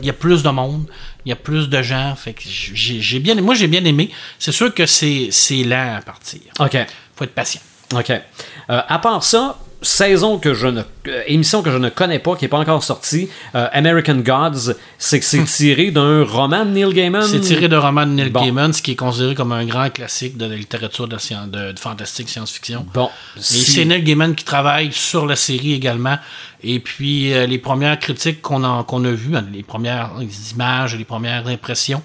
Il y a plus de monde, il y a plus de gens. Fait que j'ai j'ai bien, moi, j'ai bien aimé. C'est sûr que c'est c'est lent à partir. OK. faut être patient. OK. Euh, à part ça, saison que je ne euh, émission que je ne connais pas qui est pas encore sortie euh, American Gods c'est que c'est tiré d'un roman de Neil Gaiman? C'est tiré de roman de Neil Bon. Gaiman, ce qui est considéré comme un grand classique de la littérature de, de, de fantastique science-fiction. bon Et si- c'est Neil Gaiman qui travaille sur la série également. Et puis, euh, les premières critiques qu'on a, qu'on a vues, hein, les premières images, les premières impressions,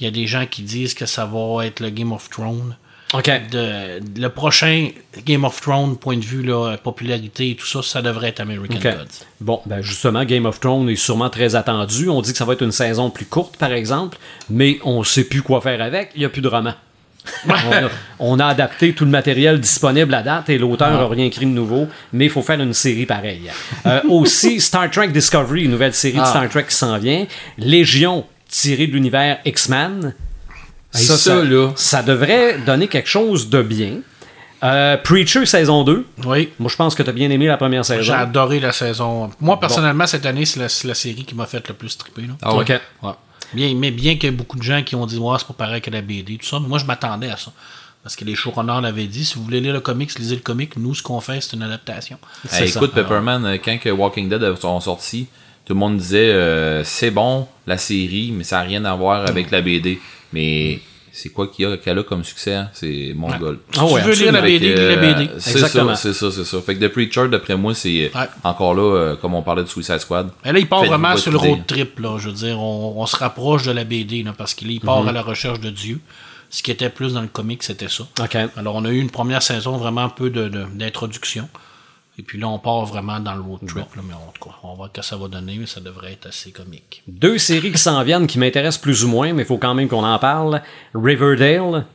il y a des gens qui disent que ça va être le Game of Thrones. Ok De, le prochain Game of Thrones, point de vue là, popularité et tout ça, ça devrait être American Ok. Gods. Bon, ben justement, Game of Thrones est sûrement très attendu. On dit que ça va être une saison plus courte, par exemple, mais on sait plus quoi faire avec. Il n'y a plus de roman. on, a, on a adapté tout le matériel disponible à date et l'auteur n'a rien écrit de nouveau, mais il faut faire une série pareille. Euh, aussi, Star Trek Discovery, une nouvelle série de Star Trek qui s'en vient. Légion, tirée de l'univers X-Men. Hey, ça, là. ça devrait donner quelque chose de bien. Euh, Preacher saison 2. Oui. Moi, je pense que tu as bien aimé la première saison. J'ai adoré la saison. Moi, personnellement, cette année, c'est la, série qui m'a fait le plus triper. là. Ah ouais. Ok. Ouais. Bien, mais bien qu'il y ait beaucoup de gens qui ont dit ouais, c'est pas pareil que la BD, tout ça, mais moi je m'attendais à ça. Parce que les showrunners l'avaient dit, si vous voulez lire le comics, lisez le comic. Nous, ce qu'on fait, c'est une adaptation. Ça. écoute, Pepperman, euh, quand que Walking Dead sont sortis, tout le monde disait euh, c'est bon la série, mais ça n'a rien à voir avec la BD. Mais c'est quoi qu'il y a qu'elle a comme succès hein? C'est mon goal. Ah ouais, tu veux lire la BD, la euh, BD. C'est Exactement. ça, c'est ça, c'est ça. Fait que The Preacher, d'après moi, c'est Ouais. encore là, euh, comme on parlait de Suicide Squad. Mais là, il part vraiment sur le idée. road trip, là. Je veux dire, on, on se rapproche de la BD, là, parce qu'il il part Mhm. à la recherche de Dieu. Ce qui était plus dans le comic, c'était ça. Alors, on a eu une première saison vraiment un peu de- de- d'introduction. Et puis là, on part vraiment dans le road trip. là, mais en tout cas, on va voir que ça va donner, mais ça devrait être assez comique. Deux séries qui s'en viennent qui m'intéressent plus ou moins, mais il faut quand même qu'on en parle. Riverdale,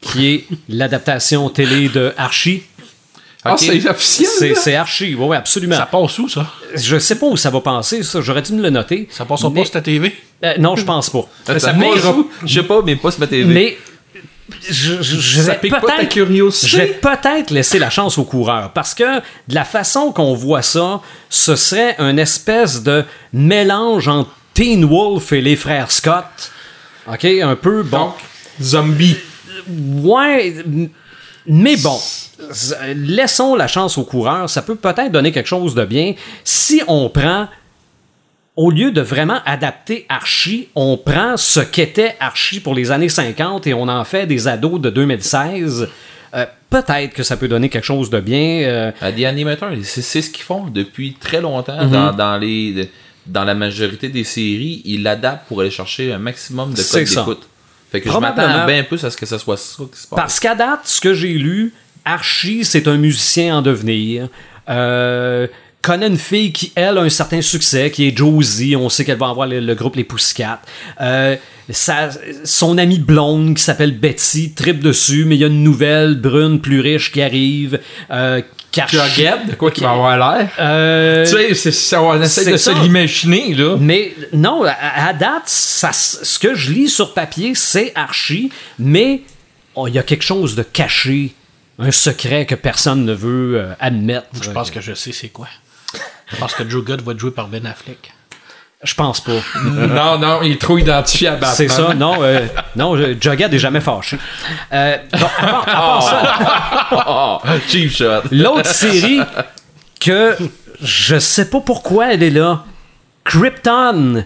qui est l'adaptation télé de Archie. Ah, c'est officiel. C'est Archie, oui, absolument. Ça passe où, ça? Je sais pas où ça va passer, ça. J'aurais dû me le noter. Ça passe au Mais- poste à TV? Euh, non, je pense pas. Ça, ça passe où? Je sais pas, mais pas sur ma TV. Mais je, je- vais peut-être curiosité? je vais peut-être laisser la chance aux coureurs parce que de la façon qu'on voit ça, ce serait une espèce de mélange entre Teen Wolf et les frères Scott. OK, un peu bon. Donc, zombie. Ouais, mais bon, laissons la chance aux coureurs. Ça peut peut-être donner quelque chose de bien si on prend, au lieu de vraiment adapter Archie, on prend ce qu'était Archie pour les années 50 et on en fait des ados de 2016. Euh, peut-être que ça peut donner quelque chose de bien. euh, À des animateurs, c'est c'est ce qu'ils font depuis très longtemps Mhm. dans, dans les dans la majorité des séries, ils l'adaptent pour aller chercher un maximum de codes d'écoute. Fait que je m'attends bien plus à ce que ce soit ça qui se passe. Parce qu'à date, ce que j'ai lu, Archie, c'est un musicien en devenir. Euh, connaît une fille qui, elle, a un certain succès, qui est Josie. On sait qu'elle va avoir le, le groupe Les Pussycats. Euh, sa- son amie blonde qui s'appelle Betty tripe dessus, mais il y a une nouvelle brune plus riche qui arrive. Euh, Jughead, de quoi qu'il va avoir l'air. Euh, Tu sais, c'est ça, on essaie de ça. se l'imaginer, là. mais non, à, à date, ça, ce que je lis sur papier, c'est Archie, mais oh, il y a quelque chose de caché, un secret que personne ne veut euh, admettre. Je pense que je sais c'est quoi. Je pense que Joe Good va être joué par Ben Affleck. Je pense pas. non, non, il est trop identifié à Batman. C'est ça, non, euh, non, Jughead est jamais fâché. Euh, bon, à part- à part ça, Oh, cheap shot. l'autre série que je sais pas pourquoi elle est là, Krypton.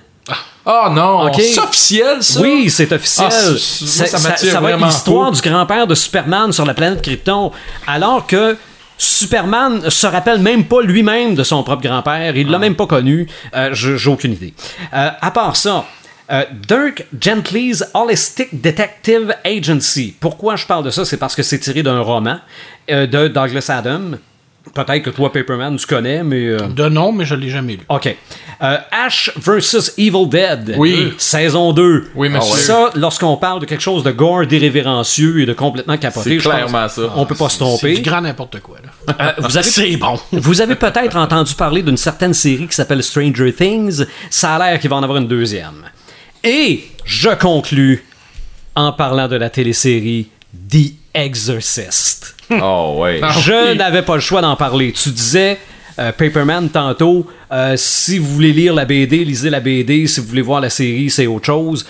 Oh non, Ok. c'est officiel, ça? Oui, c'est officiel. Ah, ça ça, m'attire ça va être l'histoire du grand-père de Superman sur la planète Krypton. Alors que Superman se rappelle même pas lui-même de son propre grand-père. Il l'a même pas connu. Euh, J'ai aucune idée. Euh, à part ça, euh, Dirk Gently's Holistic Detective Agency. Pourquoi je parle de ça? C'est parce que c'est tiré d'un roman euh, de Douglas Adam. Peut-être que toi, Paperman, tu connais, mais... euh, De nom, mais je l'ai jamais lu. OK. Euh, Ash vs. Evil Dead. Oui. Saison 2. Oui, monsieur. Ah Ça, lorsqu'on parle de quelque chose de gore, d'irrévérencieux et de complètement capoté, C'est je pense, clairement ça. On peut pas se C'est tromper. du grand n'importe quoi. Là. Euh, vous avez, C'est bon. vous avez peut-être entendu parler d'une certaine série qui s'appelle Stranger Things. Ça a l'air qu'il va en avoir une deuxième. Et je conclus en parlant de la télésérie The Exorcist. Oh, ouais. Ah. Je n'avais pas le choix d'en parler. Tu disais, euh, Paperman, tantôt, euh, si vous voulez lire la BD, lisez la BD. Si vous voulez voir la série, c'est autre chose.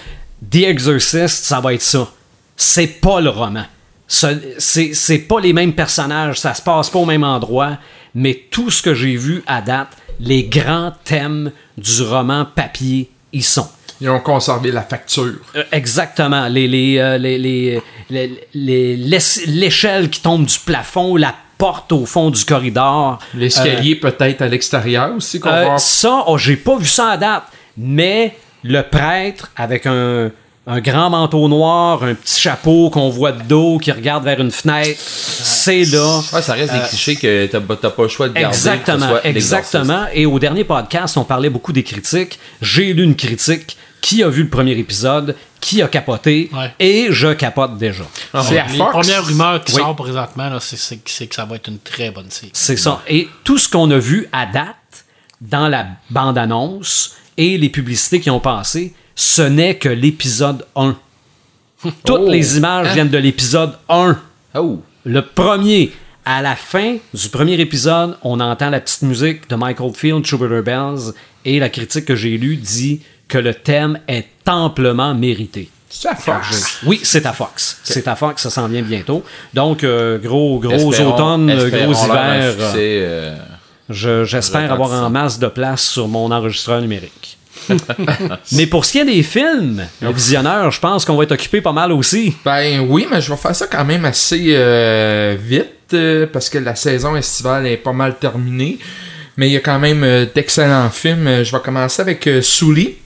The Exorcist, ça va être ça. C'est pas le roman. Ce- C'est c'est pas les mêmes personnages, ça se passe pas au même endroit, mais tout ce que j'ai vu à date, les grands thèmes du roman papier y sont. Ils ont conservé la facture. Euh, exactement. Les, les, euh, les, les- les- les- l'es- l'échelle qui tombe du plafond, la porte au fond du corridor. L'escalier peut-être à l'extérieur aussi qu'on Euh, va... ça, oh, j'ai pas vu ça à date. Mais le prêtre avec un, un grand manteau noir, un petit chapeau qu'on voit de dos, qui regarde vers une fenêtre, c'est là. Ouais, ça reste des clichés que t'as t'as pas le choix de garder. Exactement, exactement. Et au dernier podcast, on parlait beaucoup des critiques. J'ai lu une critique. Qui a vu le premier épisode? Qui a capoté? Ouais. Et je capote déjà. C'est à Les Fox? premières rumeurs qui Oui. sortent présentement, c'est, c'est- c'est que ça va être une très bonne série. C'est ça. Et tout ce qu'on a vu à date dans la bande-annonce et les publicités qui ont passé, ce n'est que l'épisode 1. Toutes Oh. les images Hein? viennent de l'épisode 1. Oh! Le premier, à la fin du premier épisode, on entend la petite musique de Michael Field, Tubular Bells, et la critique que j'ai lue dit que le thème est amplement mérité. C'est à Fox. Oui, c'est à Fox. C'est à Fox, ça s'en vient bientôt. Donc, euh, gros, gros Espérons- automne, euh, espérons gros hiver. succès, euh, Je- J'espère avoir en masse de place sur mon enregistreur numérique. Mais pour ce qui est des films, le visionneur, je pense qu'on va être occupé pas mal aussi. Ben oui, mais je vais faire ça quand même assez euh, vite euh, parce que la saison estivale est pas mal terminée. Mais il y a quand même euh, d'excellents films. Euh, Je vais commencer avec euh, Sully.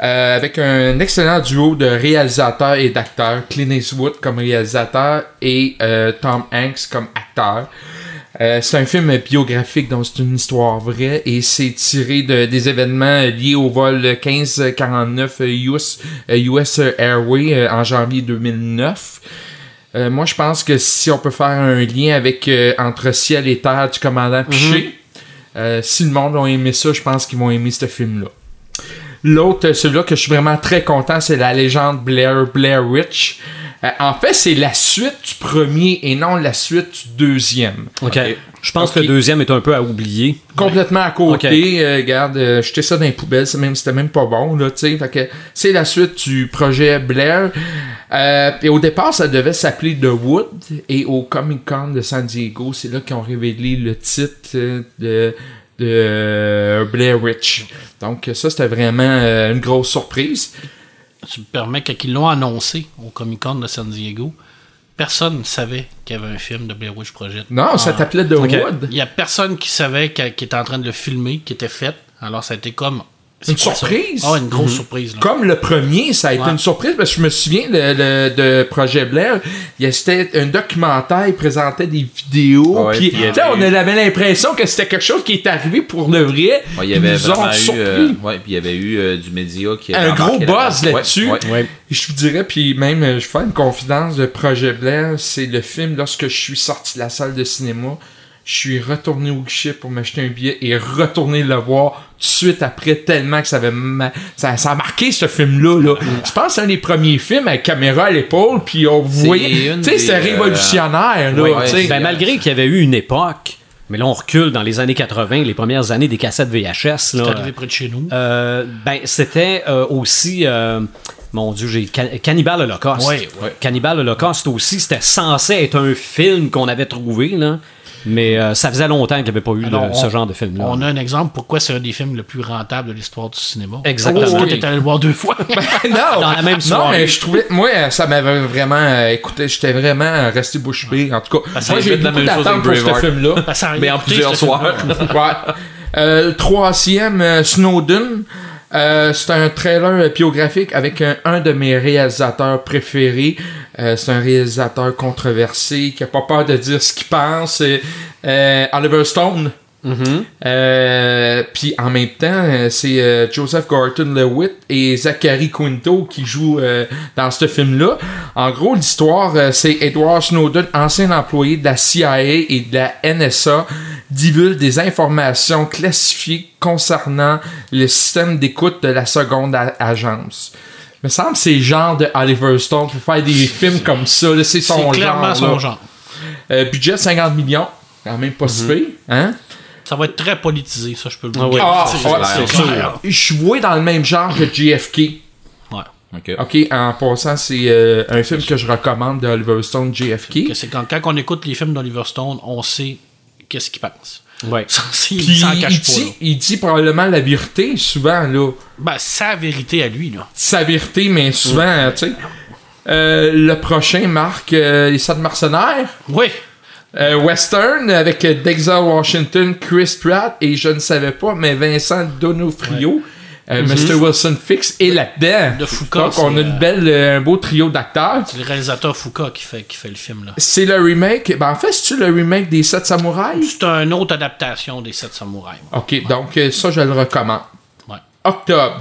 Euh, avec un excellent duo de réalisateurs et d'acteurs, Clint Eastwood comme réalisateur et euh, Tom Hanks comme acteur. Euh, c'est un film biographique, donc c'est une histoire vraie et c'est tiré de, des événements liés au vol 1549 US, US Airway euh, en janvier 2009. Euh, moi, je pense que si on peut faire un lien avec euh, entre ciel et terre du commandant Piché, euh, si le monde a aimé ça, je pense qu'ils vont aimer ce film-là. L'autre, euh, celui-là que je suis vraiment très content, c'est la légende Blair Blair Witch. Euh, en fait, c'est la suite du premier et non la suite du deuxième. OK. Je pense que le deuxième est un peu à oublier. Complètement à côté, Ok. euh, regarde, euh, jeter ça dans les poubelles, même, c'était même pas bon, là, tu sais. Fait que c'est la suite du projet Blair. Euh, et au départ, ça devait s'appeler The Wood. Et au Comic Con de San Diego, c'est là qu'ils ont révélé le titre de, de euh, Blair Witch. Donc ça, c'était vraiment euh, une grosse surprise. Tu me permets, quand ils l'ont annoncé au Comic Con de San Diego, personne ne savait qu'il y avait un film de Blair Witch Project. Non, ça Ah. t'appelait The Ok. Wood. Il y a personne qui savait qu'il était en train de le filmer, qui était fait. Alors ça a été comme... Une surprise? Ah, une grosse surprise. là. Comme le premier, ça a été Ouais. une surprise parce que je me souviens le, le- de Projet Blair, il y a- c'était un documentaire, il présentait des vidéos, Ouais, avait on eu- avait l'impression que c'était quelque chose qui est arrivé pour le vrai. Ouais, il y avait nous ont vraiment eu, euh, ouais, puis il y avait eu euh, du média qui avait Un gros buzz là-dessus. Ouais, ouais. Et je vous dirais, puis même, euh, je fais une confidence de Projet Blair, c'est le film, lorsque je suis sorti de la salle de cinéma, je suis retourné au guichet pour m'acheter un billet et retourner le voir tout de suite après, tellement que ça avait ma- ça, ça a marqué ce film-là. Là. Je pense que c'est un des premiers films avec caméra à l'épaule, puis on C'est voyait, une tu sais, c'était euh, révolutionnaire. là, ouais, ouais, Ben, malgré qu'il y avait eu une époque, mais là on recule dans les années 80, les premières années des cassettes VHS. C'est Là, arrivé près de chez nous. Euh, ben, c'était euh, aussi. euh, mon Dieu, j'ai. Can- Cannibal Holocaust. Ouais, ouais. Cannibal Holocaust aussi, c'était censé être un film qu'on avait trouvé, là. Mais euh, ça faisait longtemps qu'il n'y avait pas eu Alors, de- on- ce genre de film-là. On a un exemple pourquoi c'est un des films le plus rentable de l'histoire du cinéma. Exactement. Parce que Oh, t'es allé le voir deux fois. non, Dans la même non, soirée. mais je trouvais, moi, ça m'avait vraiment, euh, écoutez, j'étais vraiment euh, resté bouche bée. En tout cas, ça moi, a j'ai fait la beaucoup même chose d'attentes avec pour ce film-là. Mais en plusieurs soirs. Ouais. Euh, troisième, euh, Snowden. Euh, c'est un trailer biographique avec un, de mes réalisateurs préférés. Euh, c'est un réalisateur controversé qui a pas peur de dire ce qu'il pense. Euh, Oliver Stone. Mhm. Euh, puis en même temps, euh, c'est euh, Joseph Gordon-Lewitt et Zachary Quinto qui jouent euh, dans ce film-là. En gros, l'histoire, euh, c'est Edward Snowden, ancien employé de la CIA et de la NSA, divulgue des informations classifiées concernant le système d'écoute de la seconde agence. Il me semble que c'est le genre de Oliver Stone pour faire des films comme ça. là, C'est C'est son clairement genre. son là. genre. Euh, budget 50 millions. Quand même pas si pire, hein? Ça va être très politisé, ça, je peux le Ah dire. oui. Ah, C'est- ouais, c'est c'est clair. Je suis voué dans le même genre que JFK. Ouais. Ok. Ok, en passant, c'est euh, un film que je recommande de Oliver Stone, JFK. C'est quand, quand on écoute les films d'Oliver Stone, on sait qu'est-ce qu'il pense. Ouais. il s'en il, cache pas. dit, il dit probablement la vérité, souvent, là. Ben, sa vérité à lui, là. Sa vérité, mais souvent, tu sais. Euh, le prochain marque euh, les sept mercenaires? Oui. Euh, Western avec Dexter Washington, Chris Pratt et je ne savais pas, mais Vincent Donofrio. Euh, Mr. Wilson Fix est là-dedans. De Foucault, Donc, on a une euh, belle, euh, un beau trio d'acteurs. C'est le réalisateur Foucault qui fait, qui fait le film, là. C'est le remake. Ben, en fait, c'est-tu le remake des Sept Samouraïs? C'est une autre adaptation des Sept Samouraïs. Ok, donc euh, ça, je le recommande. Ouais. Octobre.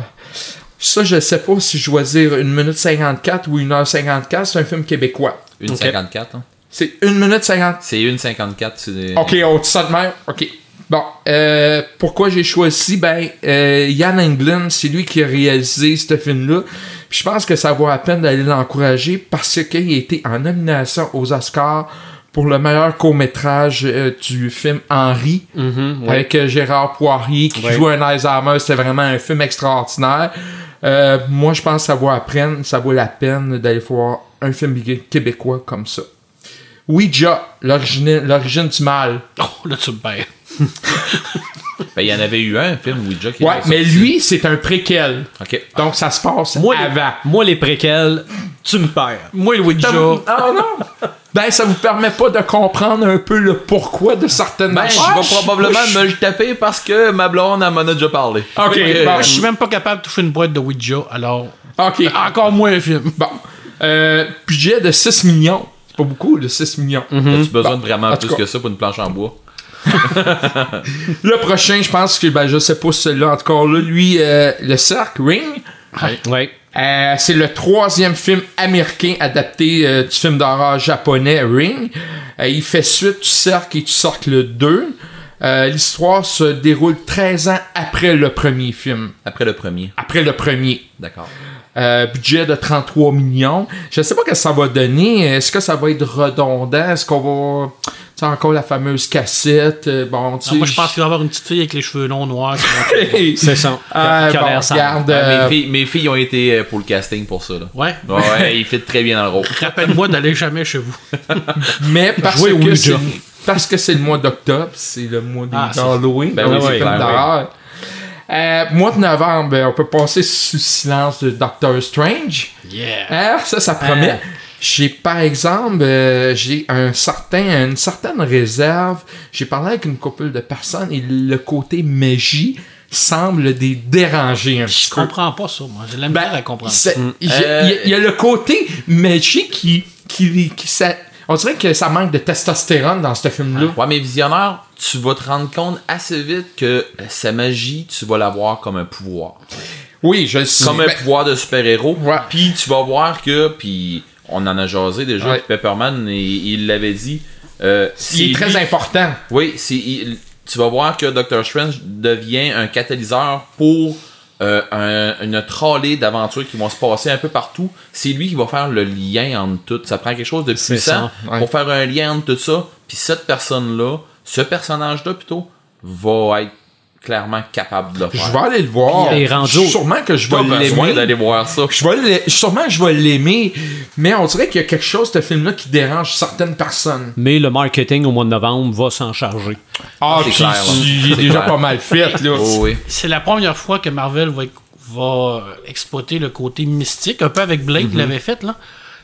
Ça, je sais pas si je dois dire 1 minute 54 ou 1h54. C'est un film québécois. Une Ok. 54, hein? C'est 1 minute 50. C'est une 54. c'est- Ok, on dit ça de même. Ok. Bon, euh, pourquoi j'ai choisi? Ben, euh, Yann Englund, c'est lui qui a réalisé ce film-là. Puis je pense que ça vaut la peine d'aller l'encourager parce qu'il a été en nomination aux Oscars pour le meilleur court-métrage euh, du film Henri, Mhm, ouais. avec euh, Gérard Poirier qui joue un Alzheimer. C'était vraiment un film extraordinaire. Euh, moi, je pense que ça vaut la peine, ça vaut la peine d'aller voir un film québécois comme ça. Ouija, l'origine l'origine du mal. Oh, là, tu me perds. Ben, il y en avait eu un, un film Ouija qui Ouais, mais sorti. lui, c'est un préquel. Ok. Donc, ça se passe Moi, les, avant. moi, les préquels, tu me perds. Moi, le Ouija. Ah non! Ben, ça vous permet pas de comprendre un peu le pourquoi de certaines Ben, je affaires. vais probablement me le taper parce que ma blonde, elle m'en a déjà parlé. Ok, Euh, bon. Je suis même pas capable de toucher une boîte de Ouija, alors. Ok. Encore moins un film. Bon. Euh, budget de 6 millions. Pas beaucoup, de 6 millions. As-tu besoin de vraiment plus cas. que ça pour une planche en bois? Le prochain, je pense que, ben, je sais pas celui-là, en tout cas, là, lui, euh, le cercle, Ring. Ouais. Euh, c'est le troisième film américain adapté euh, du film d'horreur japonais Ring. Euh, il fait suite du Cercle et du Cercle 2. Euh, L'histoire se déroule 13 ans après le premier film. Après le premier. Après le premier. D'accord. Euh, budget de 33 millions. Je sais pas ce que ça va donner. Est-ce que ça va être redondant? Est-ce qu'on va... Tu sais, encore la fameuse cassette? euh, bon, tu sais, moi, je pense qu'il va y avoir une petite fille avec les cheveux longs noirs. C'est ça. Ah, Qui a bon, l'air sale. regarde, Ah, euh, mes, filles, mes filles ont été euh, pour le casting pour ça. Là. Ouais. Ouais, ils fit très bien dans le rôle. Rappelle-moi d'aller jamais chez vous. Mais parce que, c'est, parce que c'est le mois d'octobre, c'est le mois des Ah, Halloween, Ben oui, d'horreur. Euh, mois de novembre, ben, on peut passer sous silence de Doctor Strange. Yeah. Ah, ça, ça promet. Ah. J'ai, par exemple, euh, j'ai un certain, une certaine réserve. J'ai parlé avec une couple de personnes et le côté magie semble les déranger un Je peu. comprends pas ça, moi. J'ai la Ben, misère à comprendre. Il y, a- y le côté magique qui, qui, qui ça- on dirait que ça manque de testostérone dans ce film-là. Ouais, mais visionnaire, tu vas te rendre compte assez vite que euh, sa magie, tu vas la voir comme un pouvoir. Oui, je le sais. Comme un Ben, pouvoir de super-héros. Ouais. Puis tu vas voir que, puis on en a jasé déjà, Ouais. Pepperman, il il l'avait dit. euh, il c'est est très lui- important. Oui, c'est, il- tu vas voir que Doctor Strange devient un catalyseur pour euh, un- une trolley d'aventures qui vont se passer un peu partout. C'est lui qui va faire le lien entre tout. Ça prend quelque chose de puissant ça, ouais. pour faire un lien entre tout ça. Puis cette personne-là, ce personnage-là plutôt, va être clairement capable de le faire. Je vais aller le voir. Il est rendu au- Sûrement que je vais Pas besoin l'aimer. d'aller voir ça. Je vais sûrement je vais l'aimer, mais on dirait qu'il y a quelque chose ce film-là qui dérange certaines personnes. Mais le marketing au mois de novembre va s'en charger. Ah, c'est clair, là. il est C'est déjà clair. pas mal fait, là. Oh, oui. C'est la première fois que Marvel va, va euh, exploiter le côté mystique, un peu avec Blake Mhm. l'avait fait, là.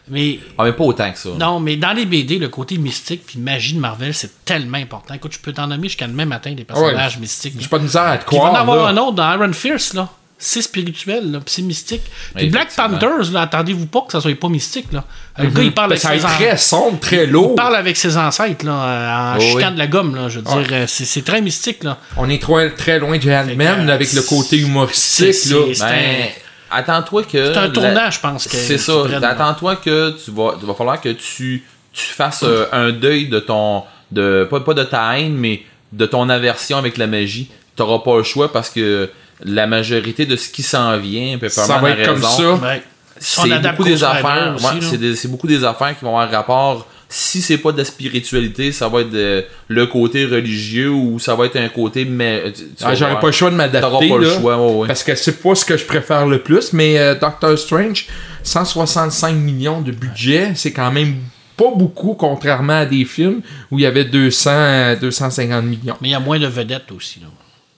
Mais Ah, mais pas autant que ça. non, mais dans les BD, le côté mystique puis magie de Marvel, c'est tellement important. Écoute, je peux t'en nommer jusqu'à demain matin des personnages mystiques. là. J'ai pas de misère à te Puis il va en croire. avoir là. un autre dans Iron Fierce, là. C'est spirituel, là, puis c'est mystique. Puis Oui, Black. Panthers, là, attendez-vous pas que ça soit pas mystique, là. Le gars, il parle, Ben, avec ça ses être an- très sombre, très lourd. il parle avec ses ancêtres, là, euh, en Oh, chitant oui. de la gomme, là. Je veux Ouais. dire, euh, c'est c'est très mystique, là. On est très loin Fait que, avec le côté humoristique, c'est- là. c'est- Ben, attends-toi que. C'est un la- tournant, je pense. que- C'est ça. Attends-toi que tu vas, il va falloir que tu, tu fasses euh, un deuil de ton, de pas, pas de ta haine, mais de ton aversion avec la magie. T'auras pas le choix parce que la majorité de ce qui s'en vient, Pepperman Ça va être comme ça. Ouais. C'est beaucoup des affaires. ouais, c'est beaucoup des affaires qui vont avoir rapport. Si c'est pas de la spiritualité, ça va être de- le côté religieux ou ça va être un côté. Mais tu Ah, J'aurais pas le choix de m'adapter, pas le là. choix, ouais, ouais. Parce que c'est pas ce que je préfère le plus, mais euh, Doctor Strange, 165 millions de budget, c'est quand même pas beaucoup, contrairement à des films où il y avait 200, 250 millions. Mais il y a moins de vedettes aussi. Là.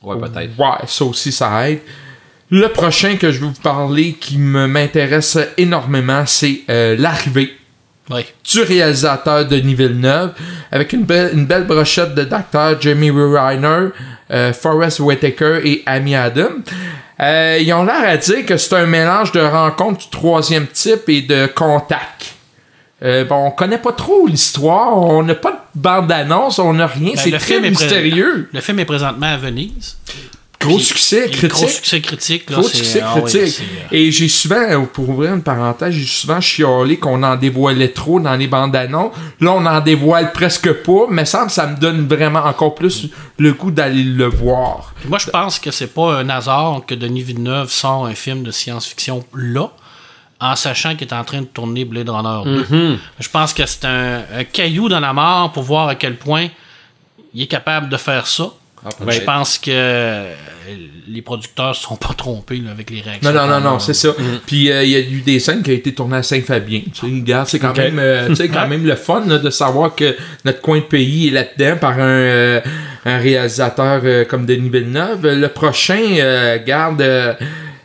Ouais, peut-être. Ouais, ça aussi, ça aide. Le prochain que je vais vous parler qui me m'intéresse énormément, c'est euh, l'arrivée Oui. du réalisateur Denis Villeneuve, avec une belle, une belle brochette de d'acteurs, Jamie Reiner, euh, Forrest Whitaker et Amy Adam. Euh, ils ont l'air à dire que c'est un mélange de rencontres du troisième type et de contact. Euh, bon, on connaît pas trop l'histoire, on n'a pas de bande-annonce, on n'a rien, Ben, c'est très mystérieux. Le film est présentement à Venise. Gros Puis- succès critique. Gros succès critique. Là, Gros succès ah oui, critique. euh, Et j'ai souvent, pour ouvrir une parenthèse, j'ai souvent chialé qu'on en dévoilait trop dans les bandes annonces. Là, on en dévoile presque pas, mais ça me, ça me donne vraiment encore plus le goût d'aller le voir. Moi, je pense que c'est pas un hasard que Denis Villeneuve sort un film de science-fiction là, en sachant qu'il est en train de tourner Blade Runner 2. Je pense que c'est un, un caillou dans la mort pour voir à quel point il est capable de faire ça. Ah, je peut-être. pense que euh, les producteurs se sont pas trompés là, avec les réactions. Non, non, non, non, c'est ça. Puis euh, il y a eu des scènes qui ont été tournées à Saint-Fabien. Tu sais, regarde, c'est quand, même, euh, tu sais, quand même le fun là, de savoir que notre coin de pays est là-dedans par un, euh, un réalisateur euh, comme Denis Villeneuve. Le prochain, euh, garde euh,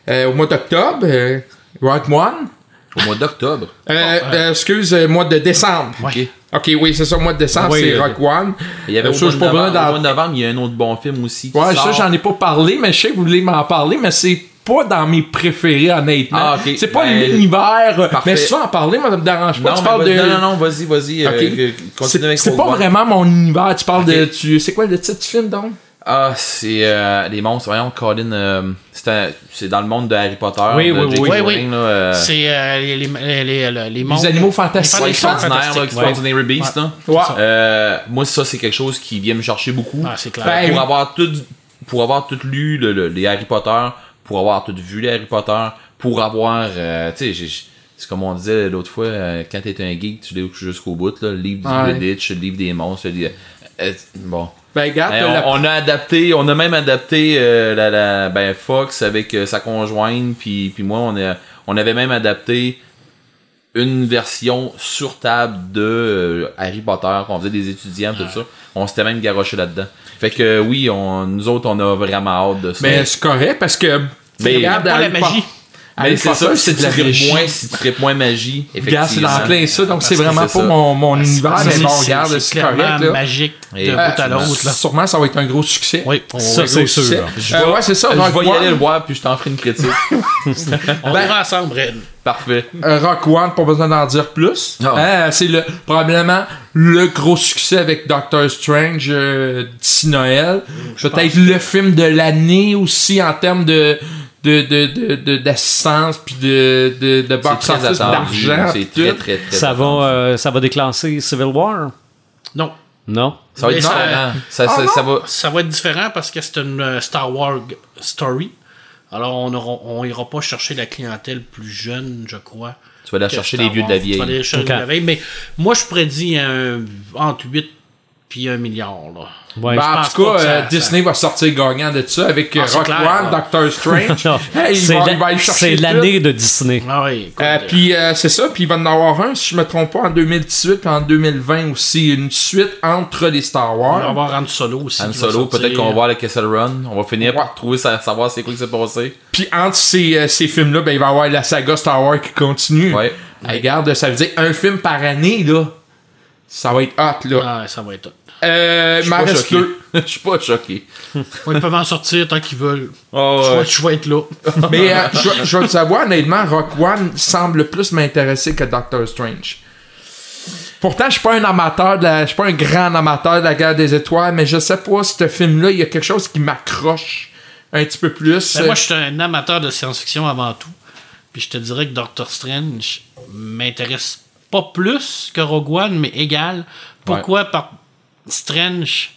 euh, au mois d'octobre, euh, Rock One. Au mois d'octobre. Euh, euh, excuse, euh, mois de décembre. Ouais. Ok, oui, c'est ça, mois de décembre, Oui, c'est Rock One. Il y avait Euh, au, ça, mois suis pas novembre, dans- au mois de novembre, il y a un autre bon film aussi. qui Ouais, ça, j'en ai pas parlé, mais je sais que vous voulez m'en parler, mais c'est pas dans mes préférés, honnêtement. Ah, ok. C'est pas Ben, l'univers. euh, parfait. Mais si tu veux en parler, moi, ça me dérange pas. Non, tu mais parles vas-y- de. non, non, non, vas-y, vas-y. euh, Ok. euh, continue C'est avec c'est Rogue pas One. vraiment mon univers. Tu parles de. Tu, c'est quoi le titre du film, donc? Ah, c'est euh, les monstres. Voyons, Colin, euh, c'est un- c'est dans le monde de Harry Potter. Oui, oui, oui. Oui, Rowling, oui. euh, C'est euh, les, les, les, les, les, Les mondes- animaux fantastiques. les extraordinaire, là, fantastiques, Extraordinary Beast, là. Ouais. Euh, moi, ça, c'est quelque chose qui vient me chercher beaucoup. Ah, c'est clair. Ben, pour oui. avoir tout pour avoir tout lu le- le- les Harry Potter pour avoir tout vu les Harry Potter pour avoir euh, tu sais c'est comme on disait l'autre fois euh, quand t'es un geek tu l'es jusqu'au bout là, le livre du Ouais. Quidditch le livre des monstres le livre- euh, bon Ben, regarde, la- on, a adapté on a même adapté euh, la, la- ben Fox avec euh, sa conjointe puis puis moi on a on avait même adapté une version sur table de euh, Harry Potter qu'on faisait des étudiants tout ça on s'était même garoché là-dedans fait que oui on nous autres on a vraiment hâte de ça Mais c'est correct parce que. Mais- regarde, Pas la Harry magie. Mais c'est ça, c'est de la magie. moins, si tu tripes moins magie, Regarde, c'est dans plein ça, donc c'est vraiment pas mon, mon univers, mais C'est- bon, regarde, c'est c'est clairement correct, là. magique Et, de bout à l'autre. là. Sûrement, ça va être un gros succès. Oui, on, Ça, c'est sûr. Je Euh, vais- ouais, c'est ça. Je vais y aller le voir, puis je t'en ferai une critique. on Ben- ira ensemble, Red. Parfait. Euh, Rock One, pas besoin d'en dire plus. Non. Hein, c'est le probablement le gros succès avec Doctor Strange euh, d'ici Noël. Peut-être le film de l'année aussi en termes de de de de- de- d'assistance puis de de, de C'est box très office d'argent C'est très, tout. très, très Ça va, euh, ça va déclencer Civil War? Non. Non? Ça va être ça- différent. Ça, Ah, ça, non? ça va... Ça va être différent parce que c'est une euh, Star Wars story. Alors, on aura- on ira pas chercher la clientèle plus jeune, je crois. Tu vas aller chercher Star les vieux de la Wars. Tu vas vieille. aller chercher Ok. de la vieille. Mais moi, je prédis un, entre 8 puis 1 milliard. Là. Ouais. Ben, en tout cas, ça- euh, ça- Disney va sortir gagnant de ça avec euh, Ah, c'est Rock clair, One, ouais. Doctor Strange. Hey, il c'est il l'année de Disney. Ah oui, Euh, euh, puis euh, c'est ça, puis il va en avoir un, si je me trompe pas, en 2018 puis en 2020 aussi, une suite entre les Star on va Wars. avoir Han Solo aussi. Han Solo, peut-être qu'on va voir le Kessel Run. On va finir Ouais. par trouver, sa- savoir c'est quoi qui s'est passé. Puis entre ces, euh, ces films-là, ben, il va y avoir la saga Star Wars qui continue. Ouais. Hey, regarde, ça veut dire un film par année, là. Ça va être hot, là. Ah, ça va être. Euh, il Je suis m'en pas reste choqué. deux. Je suis pas choqué. Ils peuvent en sortir tant qu'ils veulent. Oh, Je, ouais. vais, être là. Mais euh, je, je vais te savoir, honnêtement, Rock One semble plus m'intéresser que Doctor Strange. Pourtant, je suis pas un amateur, de la, je suis pas un grand amateur de la guerre des étoiles, mais je sais pas, ce film-là, il y a quelque chose qui m'accroche un petit peu plus. Ben, moi, je suis un amateur de science-fiction avant tout. Puis je te dirais que Doctor Strange m'intéresse pas plus que Rogue One, mais égal. Pourquoi? Par Strange,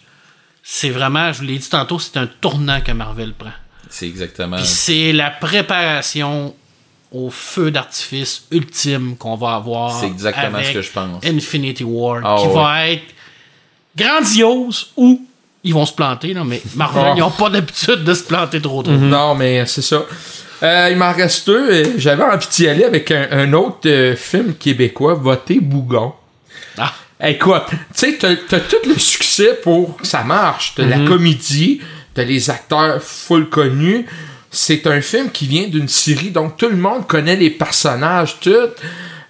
c'est vraiment, je vous l'ai dit tantôt, c'est un tournant que Marvel prend. C'est exactement. C'est la préparation au feu d'artifice ultime qu'on va avoir. C'est exactement avec ce que je pense. Infinity War, Ah, qui ouais. va être grandiose ou ils vont se planter, là, mais Marvel, Ah. ils n'ont pas d'habitude de se planter trop trop. Non, mais c'est ça. Euh, il m'en reste deux. J'avais envie d'y aller avec un, un autre euh, film québécois, Voté Bougon. Ah. Écoute, tu sais, t'as, tout le succès pour que ça marche. T'as la comédie, t'as les acteurs full connus. C'est un film qui vient d'une série, donc tout le monde connaît les personnages, tout.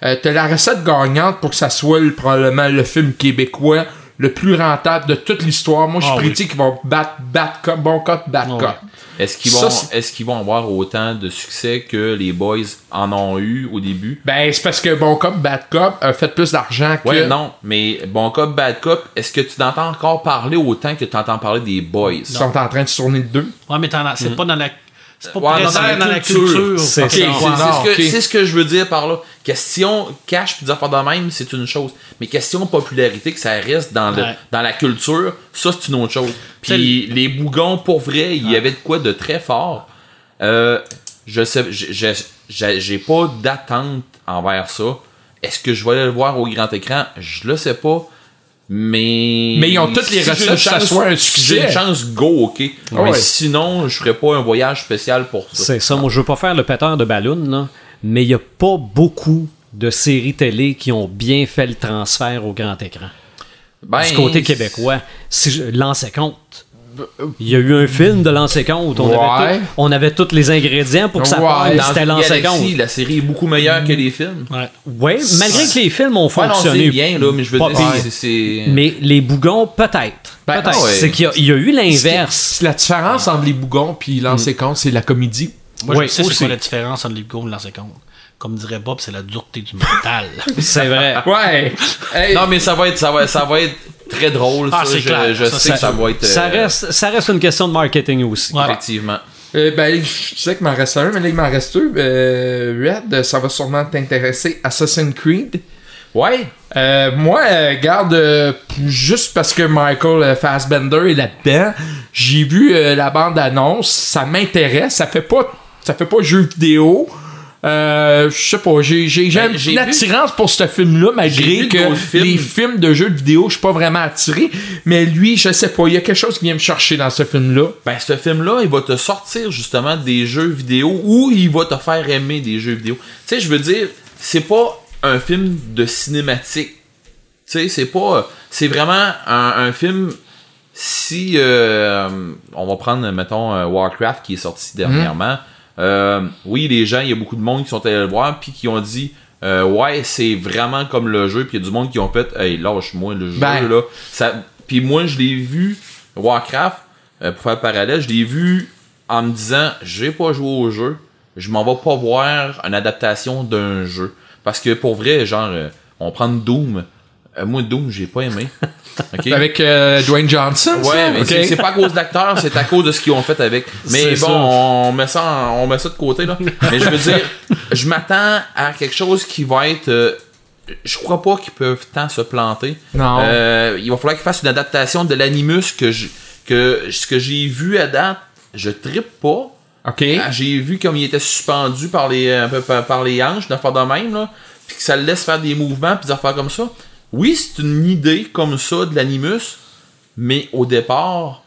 Euh, t'as la recette gagnante pour que ça soit le- probablement le film québécois le plus rentable de toute l'histoire. Moi, je Ah oui. prédis qu'ils vont battre, battre, cop, bon cop, bad Ouais. cop. Est-ce qu'ils Ça, vont, c'est- est-ce qu'ils vont avoir autant de succès que les boys en ont eu au début? Ben, c'est parce que Bon Cop, Bad Cop a fait plus d'argent que. Ouais, non, mais bon cop, bad cop, est-ce que tu t'entends encore parler autant que tu entends parler des boys? Ils sont en train de tourner le 2. Ouais, mais t'en as- c'est pas dans la. C'est pas Ouais, présent dans la culture. C'est non, ce ce que je veux dire par là. Question cash puis affaires de même, c'est une chose. Mais question popularité, que ça reste dans, le, Ouais. dans la culture, ça c'est une autre chose. Puis les bougons, pour vrai, il y avait de quoi de très fort. Euh, je sais, j'ai pas d'attente envers ça. Est-ce que je vais aller le voir au grand écran? Je le sais pas. Mais. Mais ils ont toutes les si que ça soit un si succès. J'ai une chance, go, ok. Ouais. Mais sinon, je ferais pas un voyage spécial pour ça. C'est ça, moi je veux pas faire le péteur de ballon, là, mais il y a pas beaucoup de séries télé qui ont bien fait le transfert au grand écran. Ben, du côté québécois. Si je lançais compte. Il y a eu un film de lancer compte. On, Ouais. avait tout- on avait tous les ingrédients pour que ça Ouais. Dans C'était galaxie, compte. la série est beaucoup meilleure que les films. Ouais. Oui, malgré que les films ont Ouais, non, fonctionné. c'est bien, là, mais je veux pas dire, pire. c'est- c'est... Mais les bougons, peut-être. Ben, peut-être. ah ouais. C'est qu'il y, a- il y a eu l'inverse. La différence entre les bougons puis lancer compte, c'est la comédie. Moi, Ouais, je sais c'est quoi la différence entre les go et lancer compte. Comme dirait Bob, c'est la dureté du mental. C'est vrai. Ouais. Hey, Non, mais ça va être, ça va, ça va être très drôle. Ah, ça. je, clair. je Ça, sais que ça va être. Ça euh, reste, ça reste une question de marketing aussi. Ouais. Effectivement. euh, ben, je sais qu'il m'en reste un, mais là, il m'en reste deux. Euh, Red, ça va sûrement t'intéresser. Assassin's Creed. Ouais. Euh, moi, euh, garde, euh, juste parce que Michael euh, Fassbender est là-dedans, j'ai vu euh, la bande-annonce, ça m'intéresse, ça fait pas, ça fait pas jeu vidéo. Euh, je sais pas, j'ai, j'ai, Ben, une vu- attirance pour ce film-là, malgré que films. les films de jeux de vidéo, je suis pas vraiment attiré. Mais lui, je sais pas, il y a quelque chose qui vient me chercher dans ce film-là. Ben, ce film-là, il va te sortir justement des jeux vidéo ou il va te faire aimer des jeux vidéo. Tu sais, je veux dire, c'est pas un film de cinématique. Tu sais, c'est pas. C'est vraiment un, un film. Si. euh, on va prendre, mettons, euh, Warcraft qui est sorti dernièrement. Euh, oui, les gens, il y a beaucoup de monde qui sont allés le voir puis qui ont dit. euh, ouais, c'est vraiment comme le jeu. Puis il y a du monde qui ont fait Hey, lâche-moi le jeu Ben. là. Ça... Puis moi, je l'ai vu, Warcraft, euh, pour faire le parallèle, je l'ai vu en me disant j'ai pas joué au jeu, je m'en vais pas voir une adaptation d'un jeu. Parce que pour vrai, genre, euh, on prend Doom. Euh, moi, Doom, j'ai pas aimé. Avec euh, Dwayne Johnson. Ouais, ça? mais c'est- pas à cause d'acteurs, c'est à cause de ce qu'ils ont fait avec. Mais bon, ça. on met ça, en- on met ça de côté là. Mais je veux dire, je m'attends à quelque chose qui va être. euh, je crois pas qu'ils peuvent tant se planter. Non. Euh, il va falloir qu'ils fassent une adaptation de l'animus que je, que ce que j'ai vu à date, je trippe pas. Ok. J'ai vu comme il était suspendu par les, par, par les hanches, d'affaires de même, là, puis que ça le laisse faire des mouvements, puis des affaires comme ça. Oui, c'est une idée comme ça de l'animus, mais au départ,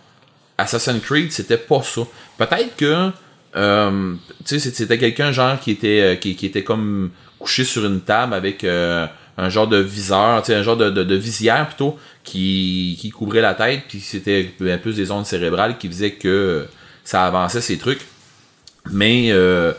Assassin's Creed, c'était pas ça. Peut-être que, euh, c'était quelqu'un, genre, qui était, euh, qui, était comme couché sur une table avec euh, un genre de viseur, un genre de, visière plutôt, qui, qui couvrait la tête, puis c'était un peu des ondes cérébrales qui faisaient que ça avançait ces trucs. Mais euh,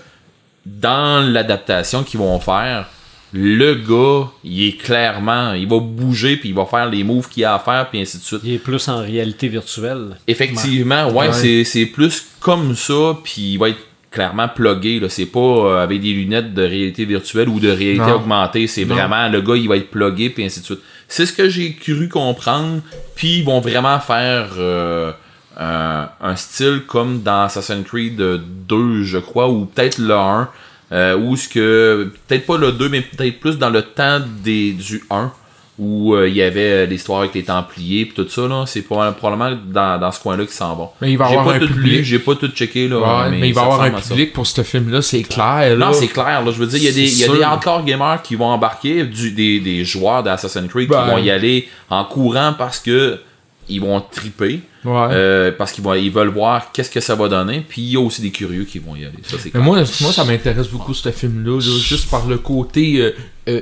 dans l'adaptation qu'ils vont faire, le gars, il est clairement, il va bouger puis il va faire les moves qu'il a à faire puis ainsi de suite. Il est plus en réalité virtuelle. Effectivement, ouais, Ouais. c'est- c'est plus comme ça puis il va être clairement plugué là, c'est pas euh, avec des lunettes de réalité virtuelle ou de réalité Non. augmentée, c'est vraiment le gars, il va être plugué puis ainsi de suite. C'est ce que j'ai cru comprendre, puis ils vont vraiment faire euh, un, un style comme dans Assassin's Creed 2, je crois, ou peut-être le 1, euh, ou ce que peut-être pas le 2, mais peut-être plus dans le temps des, du 1 où euh, il y avait l'histoire avec les Templiers puis tout ça là, c'est probablement dans, dans ce coin-là qu'ils s'en vont. Mais il va avoir pas un tout public. j'ai pas tout checké là, Ouais, mais, il va avoir un public pour ce film-là, c'est clair. là. Non, c'est clair. Là, je veux dire, il y a des, y a des hardcore gamers qui vont embarquer, du, des, des joueurs d'Assassin's Creed Ben. qui vont y aller en courant parce que ils vont triper. Ouais. Euh, parce qu'ils vont- ils veulent voir qu'est-ce que ça va donner. Puis il y a aussi des curieux qui vont y aller. Ça, Mais moi, moi, ça m'intéresse beaucoup ce film-là, là, juste par le côté euh,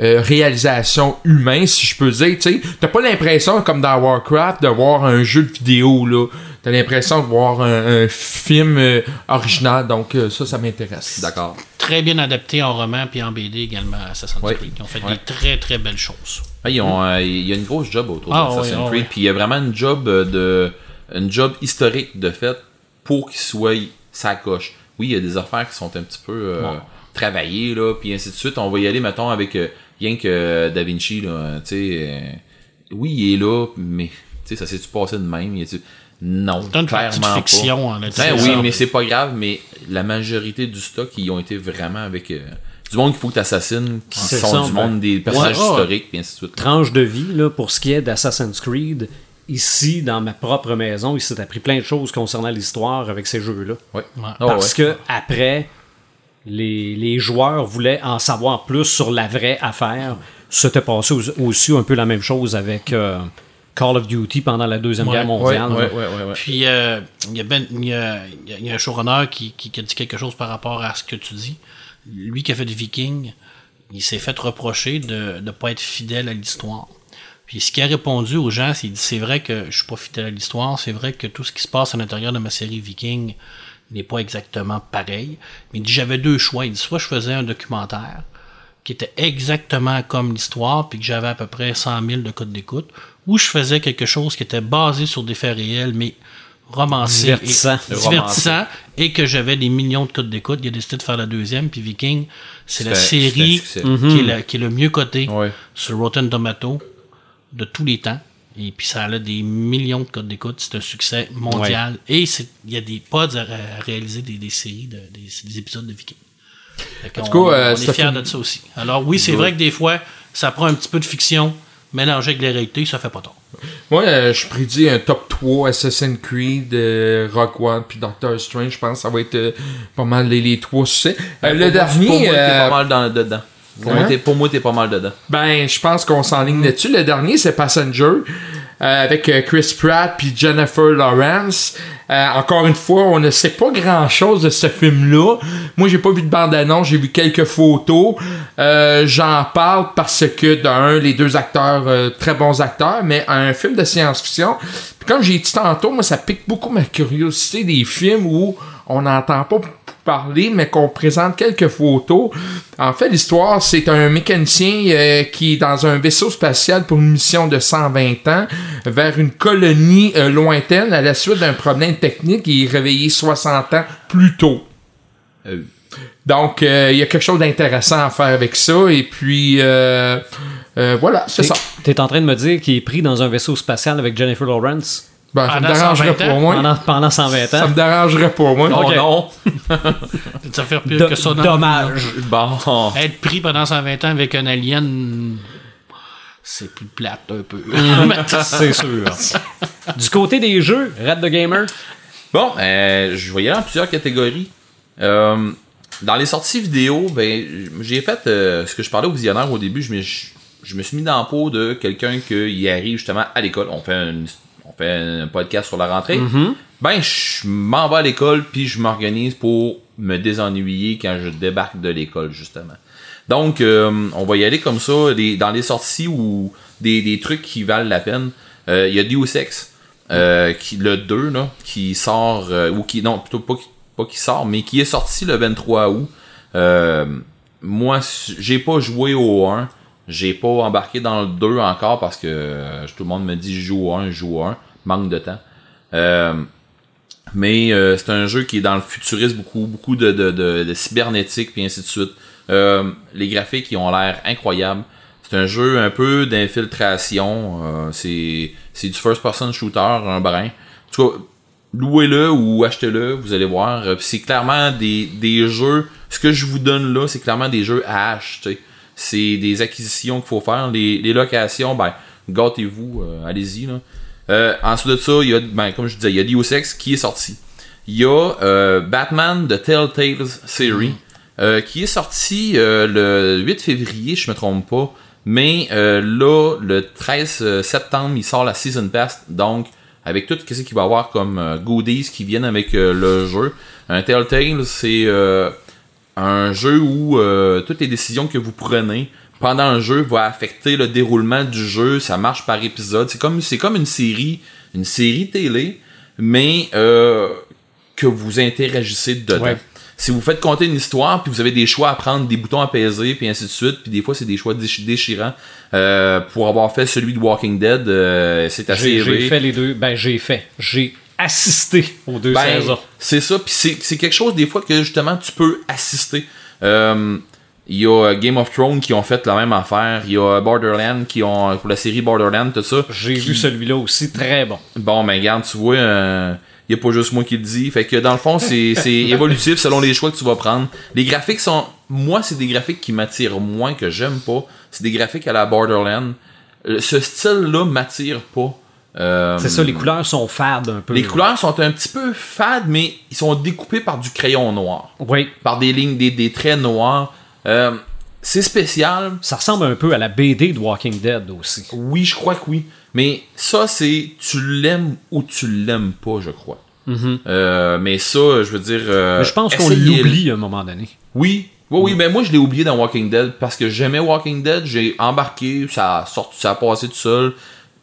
euh, réalisation humain, si je peux dire. Tu t'as pas l'impression, comme dans Warcraft, de voir un jeu de vidéo. là. T'as l'impression de voir un, un film euh, original. Donc euh, ça, ça m'intéresse. D'accord. Très bien adapté en roman puis en BD également à Assassin's Ouais. Creed. Ils ont fait des très très belles choses. Ah, ils ont, euh, il y a une grosse job autour Ah, d'Assassin's ouais, ah, Creed. Puis il y a vraiment une job euh, de une job historique de fait pour qu'il soit sa coche. Oui, il y a des affaires qui sont un petit peu euh, travaillées là, puis ainsi de suite. On va y aller mettons avec euh, rien que Da Vinci là, tu sais. euh, oui, il est là, mais tu sais, ça s'est-tu passé de même? Il Non, une partie de clairement fiction pas. en là-dessus. Ben oui, mais c'est pas grave, mais la majorité du stock, ils ont été vraiment avec euh, du monde qu'il faut que tu assassines, qui sont ça, du ben, monde des personnages ouais, ouais. historiques, puis ainsi de suite. tranche de vie là, pour ce qui est d'Assassin's Creed. Ici, dans ma propre maison, il s'est appris plein de choses concernant l'histoire avec ces jeux-là. Ouais. Ouais. Ah Parce ouais. que après, les, les joueurs voulaient en savoir plus sur la vraie affaire. C'était passé au- aussi un peu la même chose avec euh, Call of Duty pendant la Deuxième Ouais, Guerre mondiale. Ouais, ouais, ouais, ouais. Puis euh, il y, a ben- il y, a, il y a- il y a un showrunner qui, qui, qui a dit quelque chose par rapport à ce que tu dis. Lui qui a fait des Vikings, il s'est fait reprocher de ne pas être fidèle à l'histoire. Puis ce qu'il a répondu aux gens, c'est c'est vrai que je suis pas fidèle à l'histoire, c'est vrai que tout ce qui se passe à l'intérieur de ma série Viking n'est pas exactement pareil. Mais il dit j'avais deux choix. Il dit soit je faisais un documentaire qui était exactement comme l'histoire, puis que j'avais à peu près 100 000 de codes d'écoute, ou je faisais quelque chose qui était basé sur des faits réels, mais romancé, Divertissant. et, divertissant, et que j'avais des millions de codes d'écoute. Il a décidé de faire la deuxième, puis Viking, c'est la série qui, est la- qui est le mieux coté Ouais. sur Rotten Tomato de tous les temps. Et puis ça a des millions de codes d'écoute. C'est un succès mondial. Et il y a des pods à, à réaliser des, des séries, de- des, des épisodes de Viking. Euh, on est fiers fait- de ça aussi. Alors oui, c'est vrai que des fois, ça prend un petit peu de fiction mélangé avec la réalité, ça fait pas tort. Moi, euh, je prédis un top 3 Assassin's Creed, euh, Rock One, puis Doctor Strange. Je pense que ça va être euh, pas mal les, les trois succès. Euh, le Pour moi, dernier, Pour moi, t'es pas mal dans, dedans. Pour, Hein? moi, t'es, pour moi, t'es pas mal dedans. Ben, je pense qu'on s'enligne là-dessus. Le dernier, c'est Passenger, euh, avec euh, Chris Pratt puis Jennifer Lawrence. Euh, encore une fois, on ne sait pas grand-chose de ce film-là. Moi, j'ai pas vu de bande-annonce, j'ai vu quelques photos. Euh, J'en parle parce que, d'un, les deux acteurs, euh, très bons acteurs, mais un film de science-fiction. Puis comme j'ai dit tantôt, moi, ça pique beaucoup ma curiosité des films où on n'entend pas parler, mais qu'on présente quelques photos. En fait, l'histoire, c'est un mécanicien euh, qui est dans un vaisseau spatial pour une mission de 120 ans vers une colonie euh, lointaine à la suite d'un problème technique. Il est réveillé 60 ans plus tôt. Euh, Donc, euh, il y a quelque chose d'intéressant à faire avec ça. Et puis, euh, euh, voilà, c'est ça. T'es en train de me dire qu'il est pris dans un vaisseau spatial avec Jennifer Lawrence? Ben, ça me dérangerait 120 pas, ans? moi. pendant, pendant 120 Ça ans. me dérangerait pas, moi. non, Ok. non. Ça fait pire Do- que ça. dommage. Bon. Être pris pendant 120 ans avec un alien, c'est plus plate un peu. C'est sûr. du côté des jeux, Red the Gamer, Bon, euh, je vais y aller en plusieurs catégories. Euh, dans les sorties vidéo, ben, j'ai fait euh, ce que je parlais au visionnaire au début. Je me, je, je me suis mis dans la peau de quelqu'un qui arrive justement à l'école. On fait une- on fait un podcast sur la rentrée. Ben, je m'en vais à l'école puis je m'organise pour me désennuyer quand je débarque de l'école justement. Donc, euh, on va y aller comme ça. Les- dans les sorties ou des, des trucs qui valent la peine, euh, il y a Deus Ex, euh, qui, le 2, là, qui sort, euh, ou qui, non, plutôt pas, qui- pas qui sort, mais qui est sorti le 23 août. Euh, moi, j'ai pas joué au 1. J'ai pas embarqué dans le 2 encore parce que euh, tout le monde me dit joue au 1, je joue au 1. Manque de temps. Euh, mais euh, c'est un jeu qui est dans le futurisme beaucoup, beaucoup de, de, de, de cybernétique puis ainsi de suite. Euh, les graphiques ont l'air incroyables. C'est un jeu un peu d'infiltration. euh, c'est du first person shooter, un brin. En louez-le ou achetez-le, vous allez voir. C'est clairement des, des jeux. Ce que je vous donne là, c'est clairement des jeux à acheter. C'est des acquisitions qu'il faut faire. Les, les locations, ben, gâtez-vous, euh, allez-y. Là. Euh, ensuite de ça, il y a, ben, comme je disais, il y a Deus Ex qui est sorti. Il y a euh, Batman de Telltale Series euh, qui est sorti euh, le 8 février, je me trompe pas. Mais euh, là, le 13 septembre, il sort la Season Pass. Donc, avec tout ce qu'il va y avoir comme euh, goodies qui viennent avec le jeu. Un Telltale, c'est euh, un jeu où euh, toutes les décisions que vous prenez pendant un jeu vont affecter le déroulement du jeu. Ça marche par épisode. C'est comme c'est comme une série, une série télé, mais euh, que vous interagissez dedans. Ouais. Si vous faites compter une histoire, puis vous avez des choix à prendre, des boutons à peser, puis ainsi de suite, puis des fois c'est des choix déch- déchirants. Euh, pour avoir fait celui de Walking Dead, euh, c'est assez J'ai fait les deux. Ben, j'ai fait. J'ai assisté aux deux Ben, saisons. c'est ça, puis c'est quelque chose des fois que justement tu peux assister. Euh, Il y a euh, Game of Thrones qui ont fait la même affaire. Il y a Borderlands qui ont, pour la série Borderlands, tout ça. J'ai qui- vu celui-là aussi, très bon. Bon, ben regarde, tu vois, il n'y a pas juste moi qui le dis. Fait que dans le fond, c'est c'est évolutif selon les choix que tu vas prendre. Les graphiques sont. Moi, c'est des graphiques qui m'attirent moins, que j'aime pas. C'est des graphiques à la Borderlands. Euh, Ce style-là m'attire pas. Euh, C'est ça, les couleurs sont fades un peu. les couleurs sont un petit peu fades, mais ils sont découpés par du crayon noir. Oui, Par des lignes, des, des traits noirs. Euh, c'est spécial. ça ressemble un peu à la BD de Walking Dead aussi. Oui, je crois que oui. Mais ça, c'est tu l'aimes ou tu l'aimes pas, je crois. Euh, mais ça, je veux dire. Mm-hmm. Mais je pense qu'on l'oublie à un moment donné. Oui. Oui, oui, ben moi je l'ai oublié dans Walking Dead parce que j'aimais Walking Dead, j'ai embarqué, ça a sorti, ça a passé tout seul,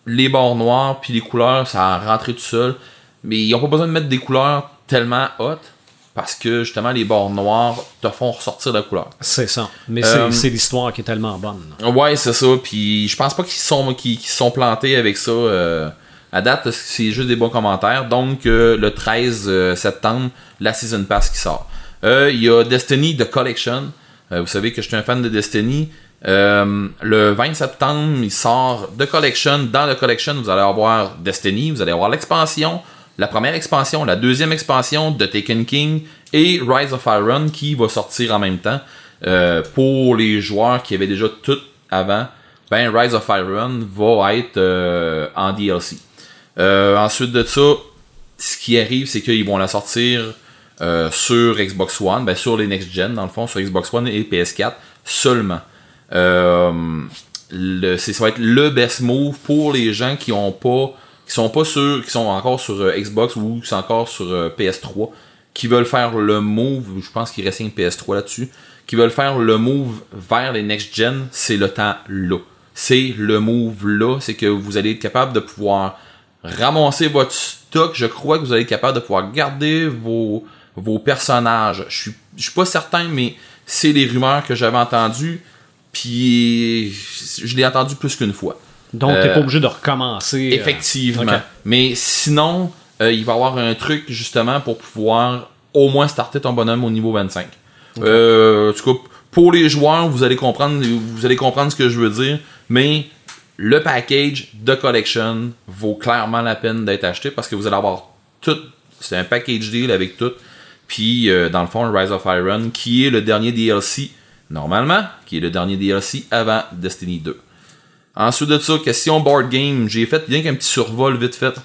les bords noirs puis les couleurs, ça a rentré tout seul. Mais ils ont pas besoin de mettre des couleurs tellement hautes parce que justement les bords noirs te font ressortir la couleur. C'est ça. Mais Euh, c'est c'est l'histoire qui est tellement bonne. Ouais, c'est ça. Puis je pense pas qu'ils sont sont plantés avec ça. euh, à date, c'est juste des bons commentaires. Donc euh, le 13 euh, septembre, la season pass qui sort. Euh, Il y a Destiny The Collection. Euh, vous savez que je suis un fan de Destiny. Euh, le 20 septembre, il sort The Collection. Dans The Collection, vous allez avoir Destiny, vous allez avoir l'expansion, la première expansion, la deuxième expansion de Taken King et Rise of Iron qui va sortir en même temps. Euh, pour les joueurs qui avaient déjà tout avant, ben Rise of Iron va être euh, en DLC. Ensuite de ça, ce qui arrive, c'est qu'ils vont la sortir sur Xbox One, ben sur les next gen dans le fond, sur Xbox One et PS4 seulement. Euh, le, ça va être le best move pour les gens qui ont pas, qui sont pas sur, qui sont encore sur euh, Xbox ou qui sont encore sur euh, PS3, qui veulent faire le move. Je pense qu'il reste une PS3 là-dessus, qui veulent faire le move vers les next gen. C'est le temps là. C'est le move là, c'est que vous allez être capable de pouvoir ramasser votre stock. Je crois que vous allez être capable de pouvoir garder vos, vos personnages. Je suis, je suis pas certain, mais c'est les rumeurs que j'avais entendues. Puis je l'ai entendu plus qu'une fois. Donc, Euh, t'es pas obligé de recommencer. euh, Effectivement. Mais sinon, euh, il va y avoir un truc justement pour pouvoir au moins starter ton bonhomme au niveau 25. Euh, en tout cas, pour les joueurs, vous allez comprendre, vous allez comprendre ce que je veux dire. Mais le package de collection vaut clairement la peine d'être acheté parce que vous allez avoir tout. C'est un package deal avec tout. Puis, euh, dans le fond, Rise of Iron, qui est le dernier DLC, normalement, qui est le dernier DLC avant Destiny 2. Ensuite de ça, question board game. J'ai fait rien qu'un petit survol vite fait.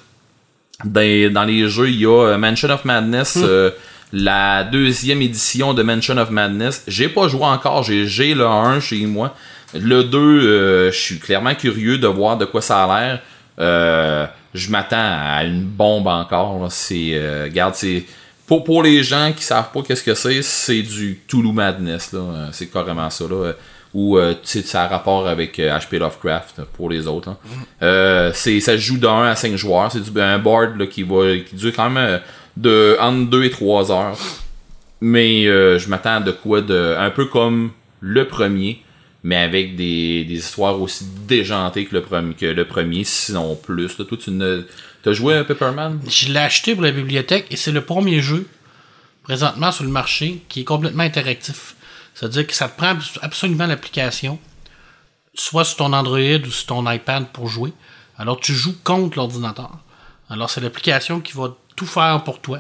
Dans, dans les jeux, il y a euh, Mansion of Madness, euh, la deuxième édition de Mansion of Madness. J'ai pas joué encore, j'ai le 1 chez moi. Le 2, euh, je suis clairement curieux de voir de quoi ça a l'air. Euh, je m'attends à une bombe encore. C'est, regarde, c'est pour, pour les gens qui savent pas qu'est-ce que c'est, c'est du Toulouse Madness. Là. Euh, C'est carrément ça. Là. Ou euh, tu sais, ça a rapport avec euh, HP Lovecraft pour les autres. là. Euh, c'est, ça joue de 1 à 5 joueurs. C'est du, un board là, qui, va, qui dure quand même euh, de entre 2 et 3 heures. Mais euh, je m'attends à de quoi de. Un peu comme le premier, mais avec des, des histoires aussi déjantées que le, premier, que le premier, sinon plus. Là, toi, tu ne. T'as joué à Pepperman? Je l'ai acheté pour la bibliothèque et c'est le premier jeu présentement sur le marché qui est complètement interactif. C'est-à-dire que ça te prend abs- absolument l'application, soit sur ton Android ou sur ton iPad pour jouer. Alors tu joues contre l'ordinateur. Alors c'est l'application qui va tout faire pour toi.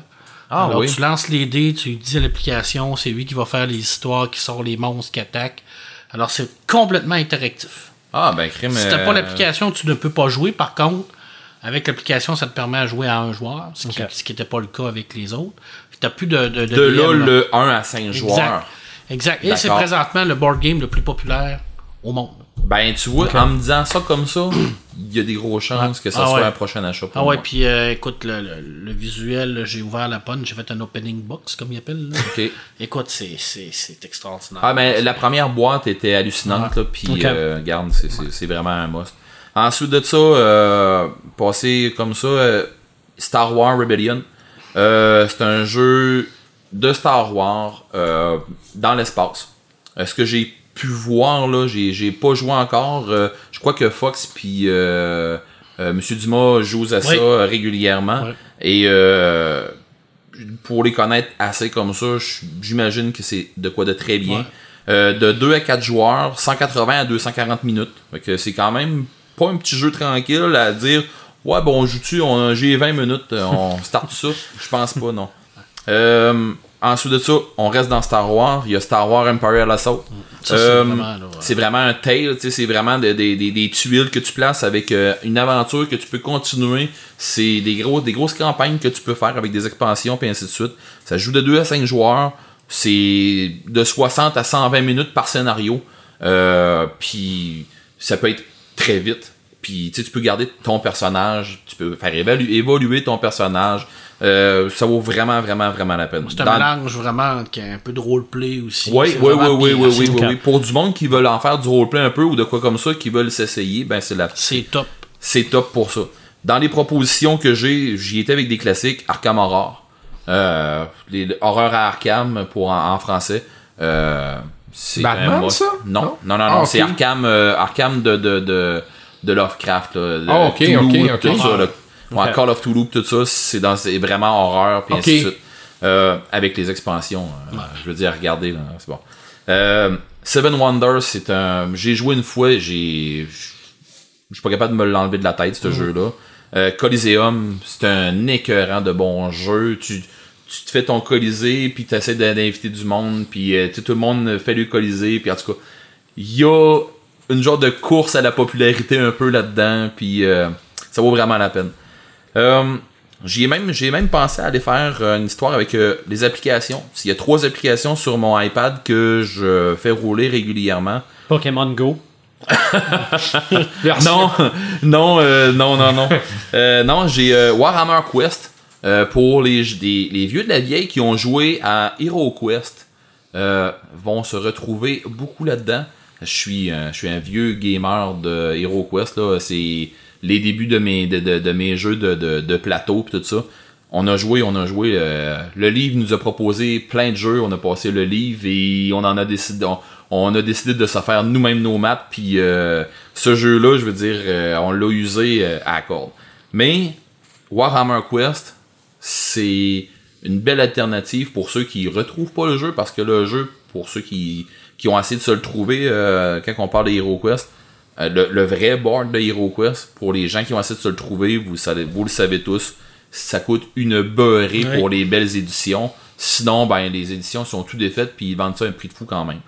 Ah Alors oui. tu lances les dés, tu dis à l'application, c'est lui qui va faire les histoires, qui sort les monstres, qui attaquent. Alors c'est complètement interactif. Ah, ben, crime. Si t'as euh, pas l'application, tu ne peux pas jouer. Par contre, avec l'application, ça te permet à jouer à un joueur, ce qui n'était pas le cas avec les autres. Tu n'as plus de, de, De là, le 1 à 5 Exact. joueurs. Exact. Et c'est présentement le board game le plus populaire au monde. Ben, tu vois, en me disant ça comme ça, il y a des grosses chances que ça Ah soit ouais. un prochain achat pour Ah ouais, puis euh, écoute, le, le- le visuel, j'ai ouvert la punch, j'ai fait un opening box, comme ils appellent. là. Ok. Écoute, c'est- extraordinaire. Ah, mais la première boîte était hallucinante, là, puis Ok. euh, c'est c'est vraiment un must. Ensuite de ça, euh, passer comme ça, euh, Star Wars Rebellion. Euh, c'est un jeu de Star Wars euh, dans l'espace. Ce que j'ai pu voir, là, j'ai j'ai pas joué encore. Je crois que Fox puis Monsieur Dumas jouent à ça Oui. régulièrement. Et pour les connaître assez comme ça, j'imagine que c'est de quoi de très bien. Euh, de 2 à 4 joueurs, 180 à 240 minutes. Fait que c'est quand même pas un petit jeu tranquille à dire Ouais, bon, on joue-tu, on- j'ai 20 minutes, euh, on start ça. Je pense pas, non. Euh, ensuite de ça, on reste dans Star Wars. Il y a Star Wars Imperial Assault. C'est Euh, vraiment, c'est vraiment un tale, tu sais, c'est vraiment des, des, des, des tuiles que tu places avec euh, une aventure que tu peux continuer. C'est des, gros, des grosses campagnes que tu peux faire avec des expansions, puis ainsi de suite. Ça joue de 2 à 5 joueurs. C'est de 60 à 120 minutes par scénario. Euh, puis ça peut être très vite. Puis tu peux garder ton personnage, tu peux faire évoluer ton personnage. Euh, ça vaut vraiment, vraiment, vraiment la peine. C'est un Dans- mélange vraiment qui a un peu de roleplay aussi. oui, oui, oui, oui, oui, oui. Pour du monde qui veulent en faire du roleplay un peu ou de quoi comme ça, qui veulent s'essayer, ben c'est la, C'est top. c'est top pour ça. Dans les propositions que j'ai, j'y étais avec des classiques, Arkham Horror, euh, les horreurs à Arkham pour en, en français. Euh, c'est Batman, ça? Non, Non? non, non, non, Ah, c'est Arkham, euh, Arkham de, de, de, de Lovecraft. Là, Ah, ok, Cthulhu, ok, ok. Tout ça, là. Ouais. Call of Toulouse, tout ça, c'est dans c'est vraiment horreur puis ainsi de suite. Euh, avec les expansions, euh, je veux dire, regardez, là, c'est bon. Euh, Seven Wonders, c'est un. J'ai joué une fois, j'ai. Je suis pas capable de me l'enlever de la tête, ce jeu-là. Euh, Coliseum, c'est un écœurant de bon jeu. Tu, tu te fais ton Colisée, puis tu essaies d'inviter du monde, puis euh, tout le monde fait le Colisée, puis en tout cas, il y a une genre de course à la popularité un peu là-dedans, puis euh, ça vaut vraiment la peine. Euh, j'ai même, j'ai même pensé à aller faire une histoire avec les applications. Il y a trois applications sur mon iPad que je fais rouler régulièrement. Pokémon Go. Non, non, euh, non, non, non. Non, j'ai Warhammer Quest euh, pour les, les vieux de la vieille qui ont joué à Hero Quest. euh, vont se retrouver beaucoup là-dedans. Je suis, euh, je suis un vieux gamer de Hero Quest. Là. C'est les débuts de mes, de, mes jeux de, plateau et tout ça. On a joué, on a joué. euh, le livre nous a proposé plein de jeux. On a passé le livre et on en a décidé. On, a décidé de se faire nous-mêmes nos maps. Puis ce jeu-là, je veux dire, on l'a usé à la. Mais Warhammer Quest, c'est une belle alternative pour ceux qui retrouvent pas le jeu parce que le jeu, pour ceux qui, qui ont essayé de se le trouver euh, quand on parle de Hero Quest, euh, le, le vrai board de Hero Quest, pour les gens qui ont essayé de se le trouver, vous, savez, vous le savez tous, ça coûte une beurrée pour les belles éditions. Sinon, ben, les éditions sont tout défaites puis ils vendent ça à un prix de fou quand même.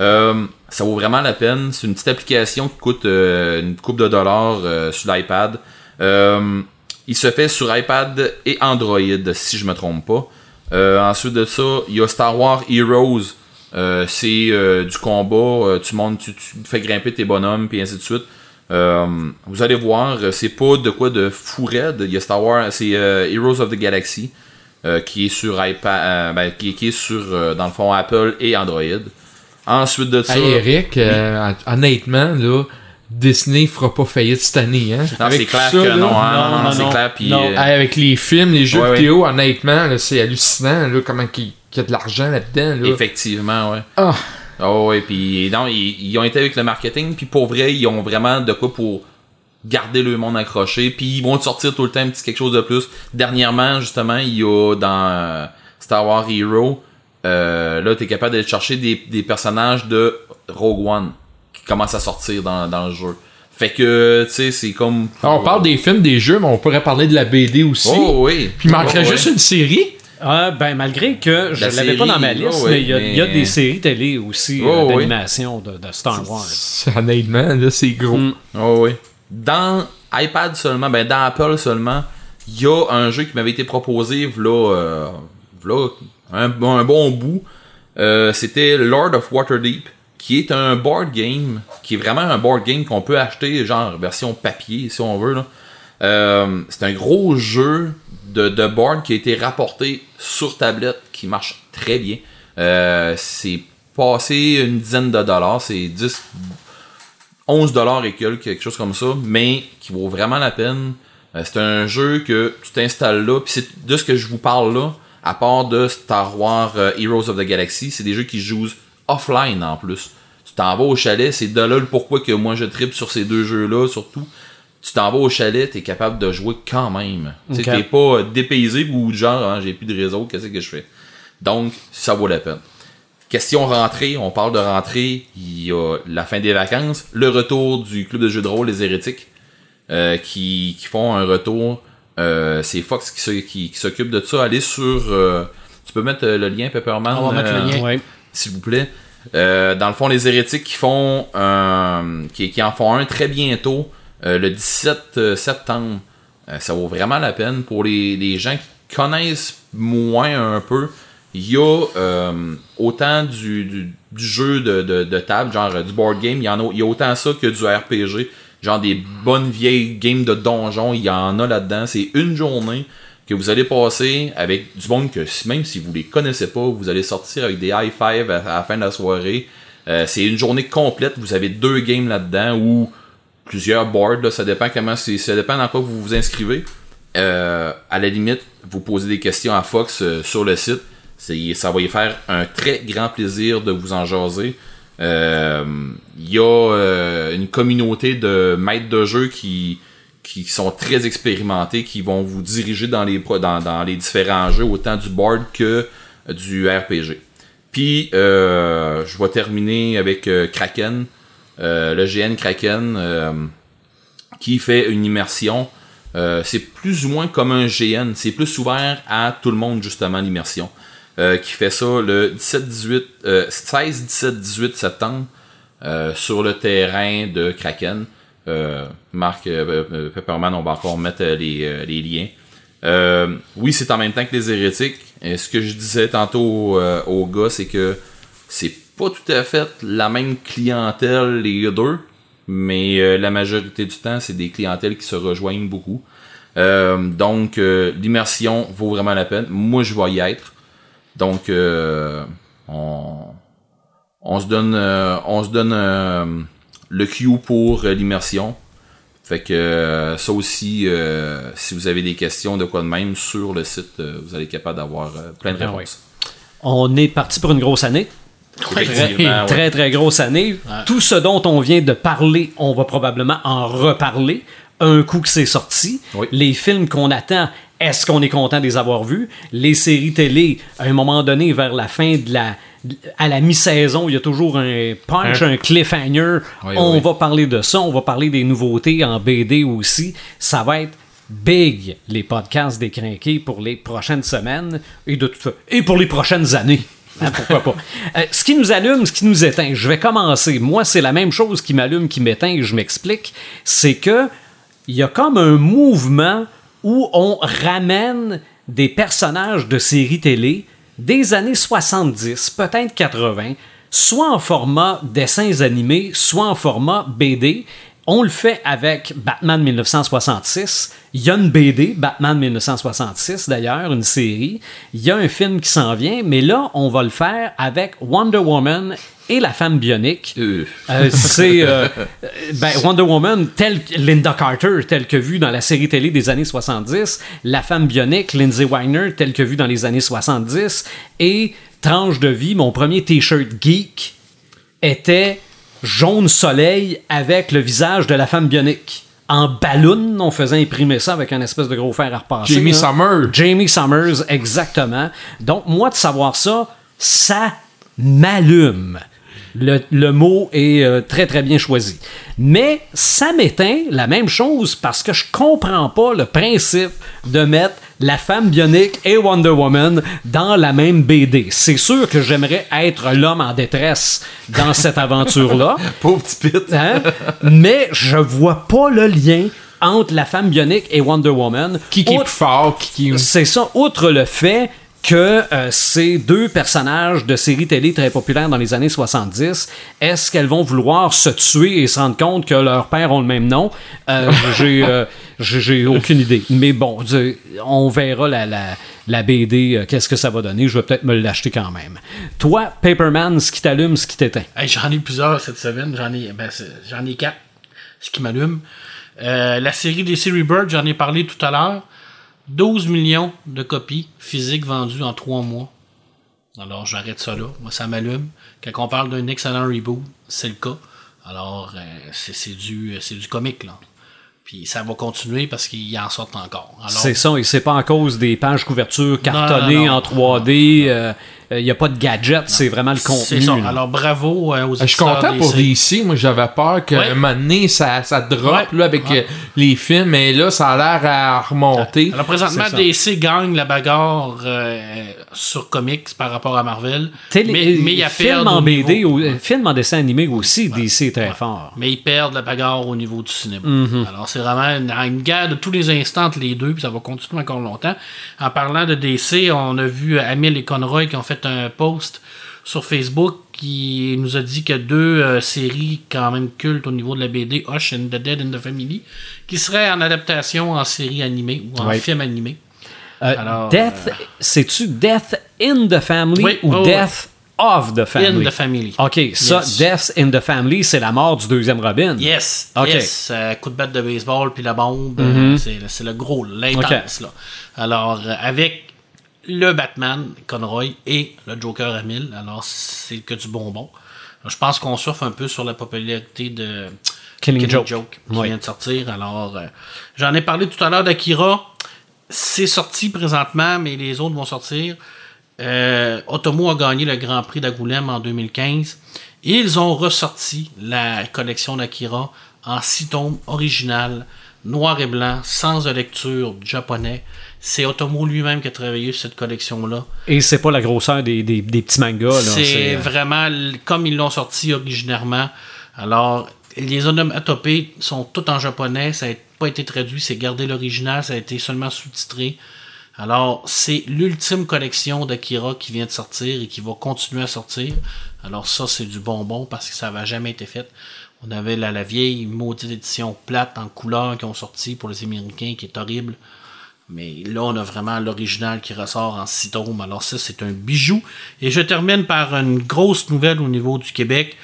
Euh, ça vaut vraiment la peine. C'est une petite application qui coûte euh, une coupe de dollars euh, sur l'iPad. Il se fait sur iPad et Android, si je me trompe pas. Euh, ensuite de ça, il y a Star Wars Heroes. Euh, c'est euh, du combat. tu montes, tu, tu fais grimper tes bonhommes, puis ainsi de suite. Vous allez voir, c'est pas de quoi de fou raide. Il y a Star Wars, c'est Heroes of the Galaxy, qui est sur iPad, ben, qui, qui est sur, dans le fond, Apple et Android. Ensuite de ça. Hey, Eric, honnêtement, là, Disney fera pas faillite cette année, hein? C'est clair ça, que là, non, hein, non, non, non, c'est clair. Puis, euh, Avec les films, les jeux Ouais, vidéo, honnêtement, là, c'est hallucinant, là, comment qu'il qu'il y a de l'argent là-dedans, là. Effectivement, ouais. Ah. Oh, ouais, puis non, ils, ils ont été avec le marketing, puis pour vrai, ils ont vraiment de quoi pour garder le monde accroché, puis ils vont te sortir tout le temps un petit quelque chose de plus. Dernièrement, justement, il y a dans euh, Star Wars Hero, euh, là, t'es capable d'aller chercher des, des personnages de Rogue One qui commencent à sortir dans, dans le jeu. Fait que, tu sais, c'est comme... Ah, On parle des films, des jeux, mais on pourrait parler de la BD aussi. Oh, oui. Puis il manquerait Oh, juste ouais. une série. Ah, ben, malgré que je La l'avais pas dans ma liste, ouais, mais il y, a- y des séries télé aussi Ouais, euh, d'animation de, de Star Wars. C'est- Honnêtement, là, c'est gros. Mm. Oh oui. Dans iPad seulement, ben dans Apple seulement, il y a un jeu qui m'avait été proposé v'là, euh, v'là un, bon- un bon bout. Euh, C'était Lord of Waterdeep, qui est un board game, qui est vraiment un board game qu'on peut acheter, genre version papier, si on veut. Euh, c'est un gros jeu de, board qui a été rapporté sur tablette, qui marche très bien. Euh, c'est passé une dizaine de dollars, c'est 10, 11 dollars et quelques, quelque chose comme ça, mais qui vaut vraiment la peine. Euh, c'est un jeu que tu t'installes là, puis c'est de ce que je vous parle là, à part de Star Wars Heroes of the Galaxy, c'est des jeux qui jouent offline en plus. Tu t'en vas au chalet, c'est de là le pourquoi que moi je tripe sur ces deux jeux-là, surtout. Tu t'en vas au chalet, t'es capable de jouer quand même. Tu sais, Ok. t'es pas euh, dépaysé ou genre, hein, j'ai plus de réseau, qu'est-ce que je fais? Donc, ça vaut la peine. Question rentrée, on parle de rentrée, il y a la fin des vacances, le retour du club de jeux de rôle Les Hérétiques, euh, qui, qui font un retour. Euh, c'est Fox qui, se- qui, qui s'occupe de ça. Allez sur... euh, tu peux mettre le lien Pepperman, On va mettre le lien. Ouais. S'il vous plaît. Euh, dans le fond, les hérétiques qui font euh, qui, en font un très bientôt, euh, le 17 septembre. Ça vaut vraiment la peine pour les, gens qui connaissent moins un peu. Il y a autant du, jeu de, table, genre du board game, il y, en a autant ça que du RPG. Genre des bonnes vieilles games de donjon, il y en a là-dedans. C'est une journée que vous allez passer avec du monde que même si vous les connaissez pas, vous allez sortir avec des high five à, la fin de la soirée. Euh, c'est une journée complète. Vous avez deux games là-dedans ou plusieurs boards. là, ça dépend comment ça dépend dans quoi vous vous inscrivez. Euh, à la limite, vous posez des questions à Fox euh, sur le site. Ça va y faire un très grand plaisir de vous en jaser. Euh, Il y a euh, une communauté de maîtres de jeu qui, qui sont très expérimentés, qui vont vous diriger dans les, dans, dans les différents jeux, autant du board que du RPG. Puis, euh, je vais terminer avec euh, Kraken, euh, le GN Kraken, euh, qui fait une immersion. Euh, c'est plus ou moins comme un GN, c'est plus ouvert à tout le monde, justement, l'immersion. Qui fait ça le 17, 18, euh, 16, 17, 18 septembre sur le terrain de Kraken. Euh, Marc euh, euh, Pepperman, on va encore mettre les, liens. Oui, c'est en même temps que les hérétiques. Et ce que je disais tantôt aux gars, c'est que c'est pas tout à fait la même clientèle les deux, mais la majorité du temps, c'est des clientèles qui se rejoignent beaucoup. Donc, l'immersion vaut vraiment la peine. Moi, je vais y être. Donc, on, se donne, on se donne le cue pour euh, l'immersion. Fait que euh, ça aussi, euh, si vous avez des questions de quoi de même sur le site, euh, vous allez être capable d'avoir euh, plein de Ah réponses. On est parti pour une grosse année. Très, ouais. très, très grosse année. Tout ce dont on vient de parler, on va probablement en reparler un coup que c'est sorti. Oui. Les films qu'on attend, est-ce qu'on est content de les avoir vus? Les séries télé, à un moment donné, vers la fin de la. À la mi-saison, il y a toujours un punch, un, cliffhanger. Oui, on oui. va parler de ça, on va parler des nouveautés en BD aussi. Ça va être big, les podcasts des Crinqués pour les prochaines semaines et, de toute fa- et pour les prochaines années. Hein, pourquoi pas? Euh, ce qui nous allume, ce qui nous éteint, je vais commencer. Moi, c'est la même chose qui m'allume, qui m'éteint, et je m'explique. C'est que il y a comme un mouvement où on ramène des personnages de séries télé des années 70, peut-être 80, soit en format dessins animés, soit en format BD. On le fait avec Batman 1966. Il y a une BD, Batman 1966 d'ailleurs, une série. Il y a un film qui s'en vient, mais là, on va le faire avec Wonder Woman et la femme bionique. Euh, Euh, c'est euh, ben, Wonder Woman, telle Linda Carter, telle que vue dans la série télé des années 70, la femme bionique, Lindsay Wagner, telle que vue dans les années 70, et Tranche de vie, mon premier t-shirt geek était jaune soleil avec le visage de la femme bionique. En ballon, on faisait imprimer ça avec un espèce de gros fer à repasser. Jamie là. Summers. Jamie Summers, exactement. Donc, moi, de savoir ça, ça m'allume. Le, le mot est euh, très très bien choisi. Mais ça m'éteint la même chose parce que je comprends pas le principe de mettre la femme bionique et Wonder Woman dans la même BD. C'est sûr que j'aimerais être l'homme en détresse dans cette aventure-là. pauvre petit pit. Hein? Mais je vois pas le lien entre la femme bionique et Wonder Woman. Qui qui est plus fort, qui qui... c'est ça, outre le fait que euh, ces deux personnages de séries télé très populaires dans les années 70, est-ce qu'elles vont vouloir se tuer et se rendre compte que leurs pères ont le même nom? Euh, j'ai, euh, j'ai aucune idée. Mais bon, on verra la, la, la BD, qu'est-ce que ça va donner. Je vais peut-être me l'acheter quand même. Toi, Paperman, ce qui t'allume, ce qui t'éteint? Hey, j'en ai plusieurs cette semaine. J'en ai, ben, j'en ai quatre. Ce qui m'allume. La série des Series Bird, j'en ai parlé tout à l'heure. 12 millions de copies physiques vendues en trois mois. Alors, j'arrête ça là. Moi, ça m'allume. Quand on parle d'un excellent reboot, c'est le cas. Alors, euh, c'est c'est du, c'est du comique, là. Puis ça va continuer parce qu'ils en sortent encore. C'est ça, et c'est pas en cause des pages couverture cartonnées non, non. en 3D. Il n'y a pas de gadget, c'est vraiment le c'est contenu. ça. là. Alors, bravo euh, aux Je suis content pour DC. Moi, j'avais peur qu'à Ouais. un moment donné, ça, ça drop Ouais. là, avec Ouais. euh, les films. Mais là, ça a l'air à remonter. Alors présentement. DC gagne la bagarre euh, sur comics par rapport à Marvel. Télé- mais, mais il y a film en BD, ou, euh, film en dessin animé aussi, DC est très fort. Mais ils perdent la bagarre au niveau du cinéma. Mhm. Alors c'est vraiment une, une guerre de tous les instants entre les deux, puis ça va continuer encore longtemps. En parlant de DC, on a vu Amil et Conroy qui ont fait un post sur Facebook qui nous a dit qu'il y a deux euh, séries quand même cultes au niveau de la BD, Hush and the Dead in the Family, qui seraient en adaptation en série animée ou en Ouais. film animé. Euh, Alors, Death, c'est-tu Death in the Family Oui, ou. Death of the Family? In the Family? OK, ça. Death in the Family, c'est la mort du deuxième Robin. Yes, Ok. yes. euh, coup de batte de baseball puis la bombe, euh, c'est c'est le gros, l'intense. là. Alors, euh, avec le Batman, Conroy, et le Joker Emile, alors c'est que du bonbon. Alors, je pense qu'on surfe un peu sur la popularité de Killing Killing Joke. Joke, qui vient de sortir. Alors, euh, j'en ai parlé tout à l'heure d'Akira. C'est sorti présentement, mais les autres vont sortir. Euh, Otomo a gagné le Grand Prix d'Agoulême en 2015. Et ils ont ressorti la collection d'Akira en six tomes original, noir et blanc, sans lecture japonais. C'est Otomo lui-même qui a travaillé sur cette collection-là. Et c'est pas la grosseur des, des- des petits mangas. C'est euh, vraiment comme ils l'ont sorti originairement. Alors, les onomatopées sont toutes en japonais, ça n'a pas été traduit, c'est gardé l'original, ça a été seulement sous-titré. Alors, c'est l'ultime collection d'Akira qui vient de sortir et qui va continuer à sortir. Alors, ça, c'est du bonbon parce que ça n'avait jamais été fait. On avait la, vieille maudite édition plate en couleur qui ont sorti pour les Américains qui est horrible. Mais là, on a vraiment l'original qui ressort en six tomes. Alors ça, c'est un bijou. Et je termine par une grosse nouvelle au niveau du Québec.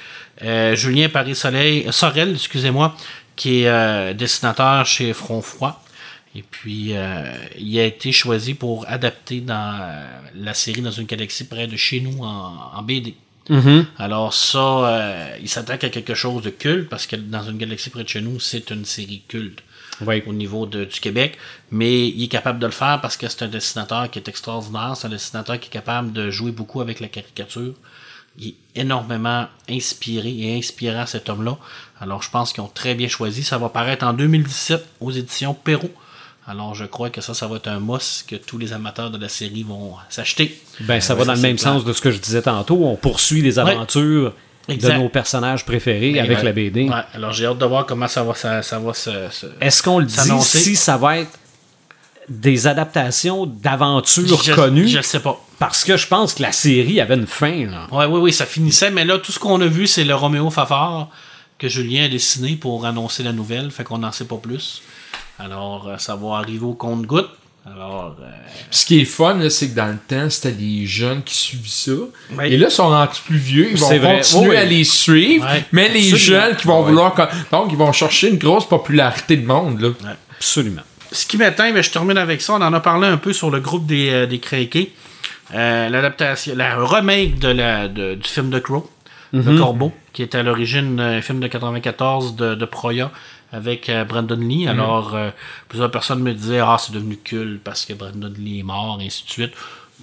Euh, Julien Paris-Soleil, euh, Sorel, excusez-moi, qui est euh, dessinateur chez Front Froid. Et puis, euh, il a été choisi pour adapter dans la série dans une galaxie près de chez nous en BD. Alors ça, euh, il s'attaque à quelque chose de culte parce que dans une galaxie près de chez nous, c'est une série culte au niveau de- du Québec, mais il est capable de le faire parce que c'est un dessinateur qui est extraordinaire, c'est un dessinateur qui est capable de jouer beaucoup avec la caricature. Il est énormément inspiré et inspirant cet homme-là. Alors je pense qu'ils ont très bien choisi. Ça va paraître en 2017 aux éditions Perrault. Alors je crois que ça, ça va être un must que tous les amateurs de la série vont s'acheter. Ben, ça Euh, va dans le même sens de ce que je disais tantôt. On poursuit les aventures de nos personnages préférés avec Ouais. la BD. Ouais, alors j'ai hâte de voir comment ça va, ça, ça va se, se- Est-ce qu'on le dit si ça va être des adaptations d'aventures connues? Je le sais pas. Parce que je pense que la série avait une fin. Là. Ouais, oui, oui, ça finissait, mais là, tout ce qu'on a vu, c'est le Roméo Fafard que Julien a dessiné pour annoncer la nouvelle, fait qu'on n'en sait pas plus. Alors, euh, ça va arriver au compte-goutte. Alors, euh, Ce qui est fun, là, c'est que dans le temps, c'était les jeunes qui suivaient ça. Oui. Et là, ils sont rendus plus vieux. Ils vont C'est vrai. continuer Oui, à les suivre. Mais les Absolument. jeunes qui vont vouloir. Donc, ils vont chercher une grosse popularité de monde. Là. Absolument. ce qui m'atteint, je termine avec ça. On en a parlé un peu sur le groupe des, euh, des. Euh, L'adaptation, la remake de la, de- du film de Crow, Le Corbeau, qui est à l'origine un film de 94 de, de Proya avec euh, Brandon Lee. Alors, euh, plusieurs personnes me disaient Ah, c'est devenu culte parce que Brandon Lee est mort, et ainsi de suite.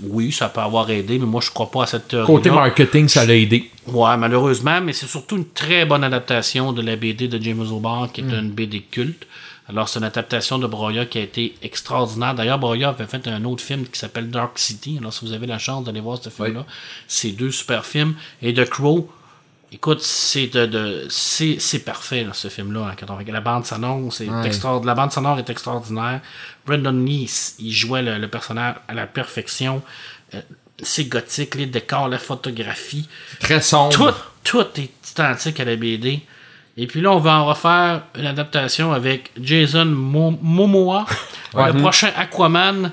Oui, ça peut avoir aidé, mais moi, je crois pas à cette théorie. Côté marketing, ça l'a aidé. Ouais, malheureusement, mais c'est surtout une très bonne adaptation de la BD de James O'Barr, qui est Mm. une BD culte. Alors, c'est une adaptation de Broya qui a été extraordinaire. D'ailleurs, Broya avait fait un autre film qui s'appelle Dark City. Alors, si vous avez la chance d'aller voir ce film-là, c'est deux super films. Et The Crow, écoute, c'est de, de- c'est, c'est parfait, là, ce film-là. hein, quand on regarde la bande sonore, c'est Ouais. extraordinaire. La bande sonore est extraordinaire. Brendan Lee, il jouait le, le personnage à la perfection. Euh, c'est gothique, les décors, la photographie. Très sombre. Tout, tout est identique à la BD. Et puis là, on va en refaire une adaptation avec Jason Mo- Momoa, le prochain Aquaman,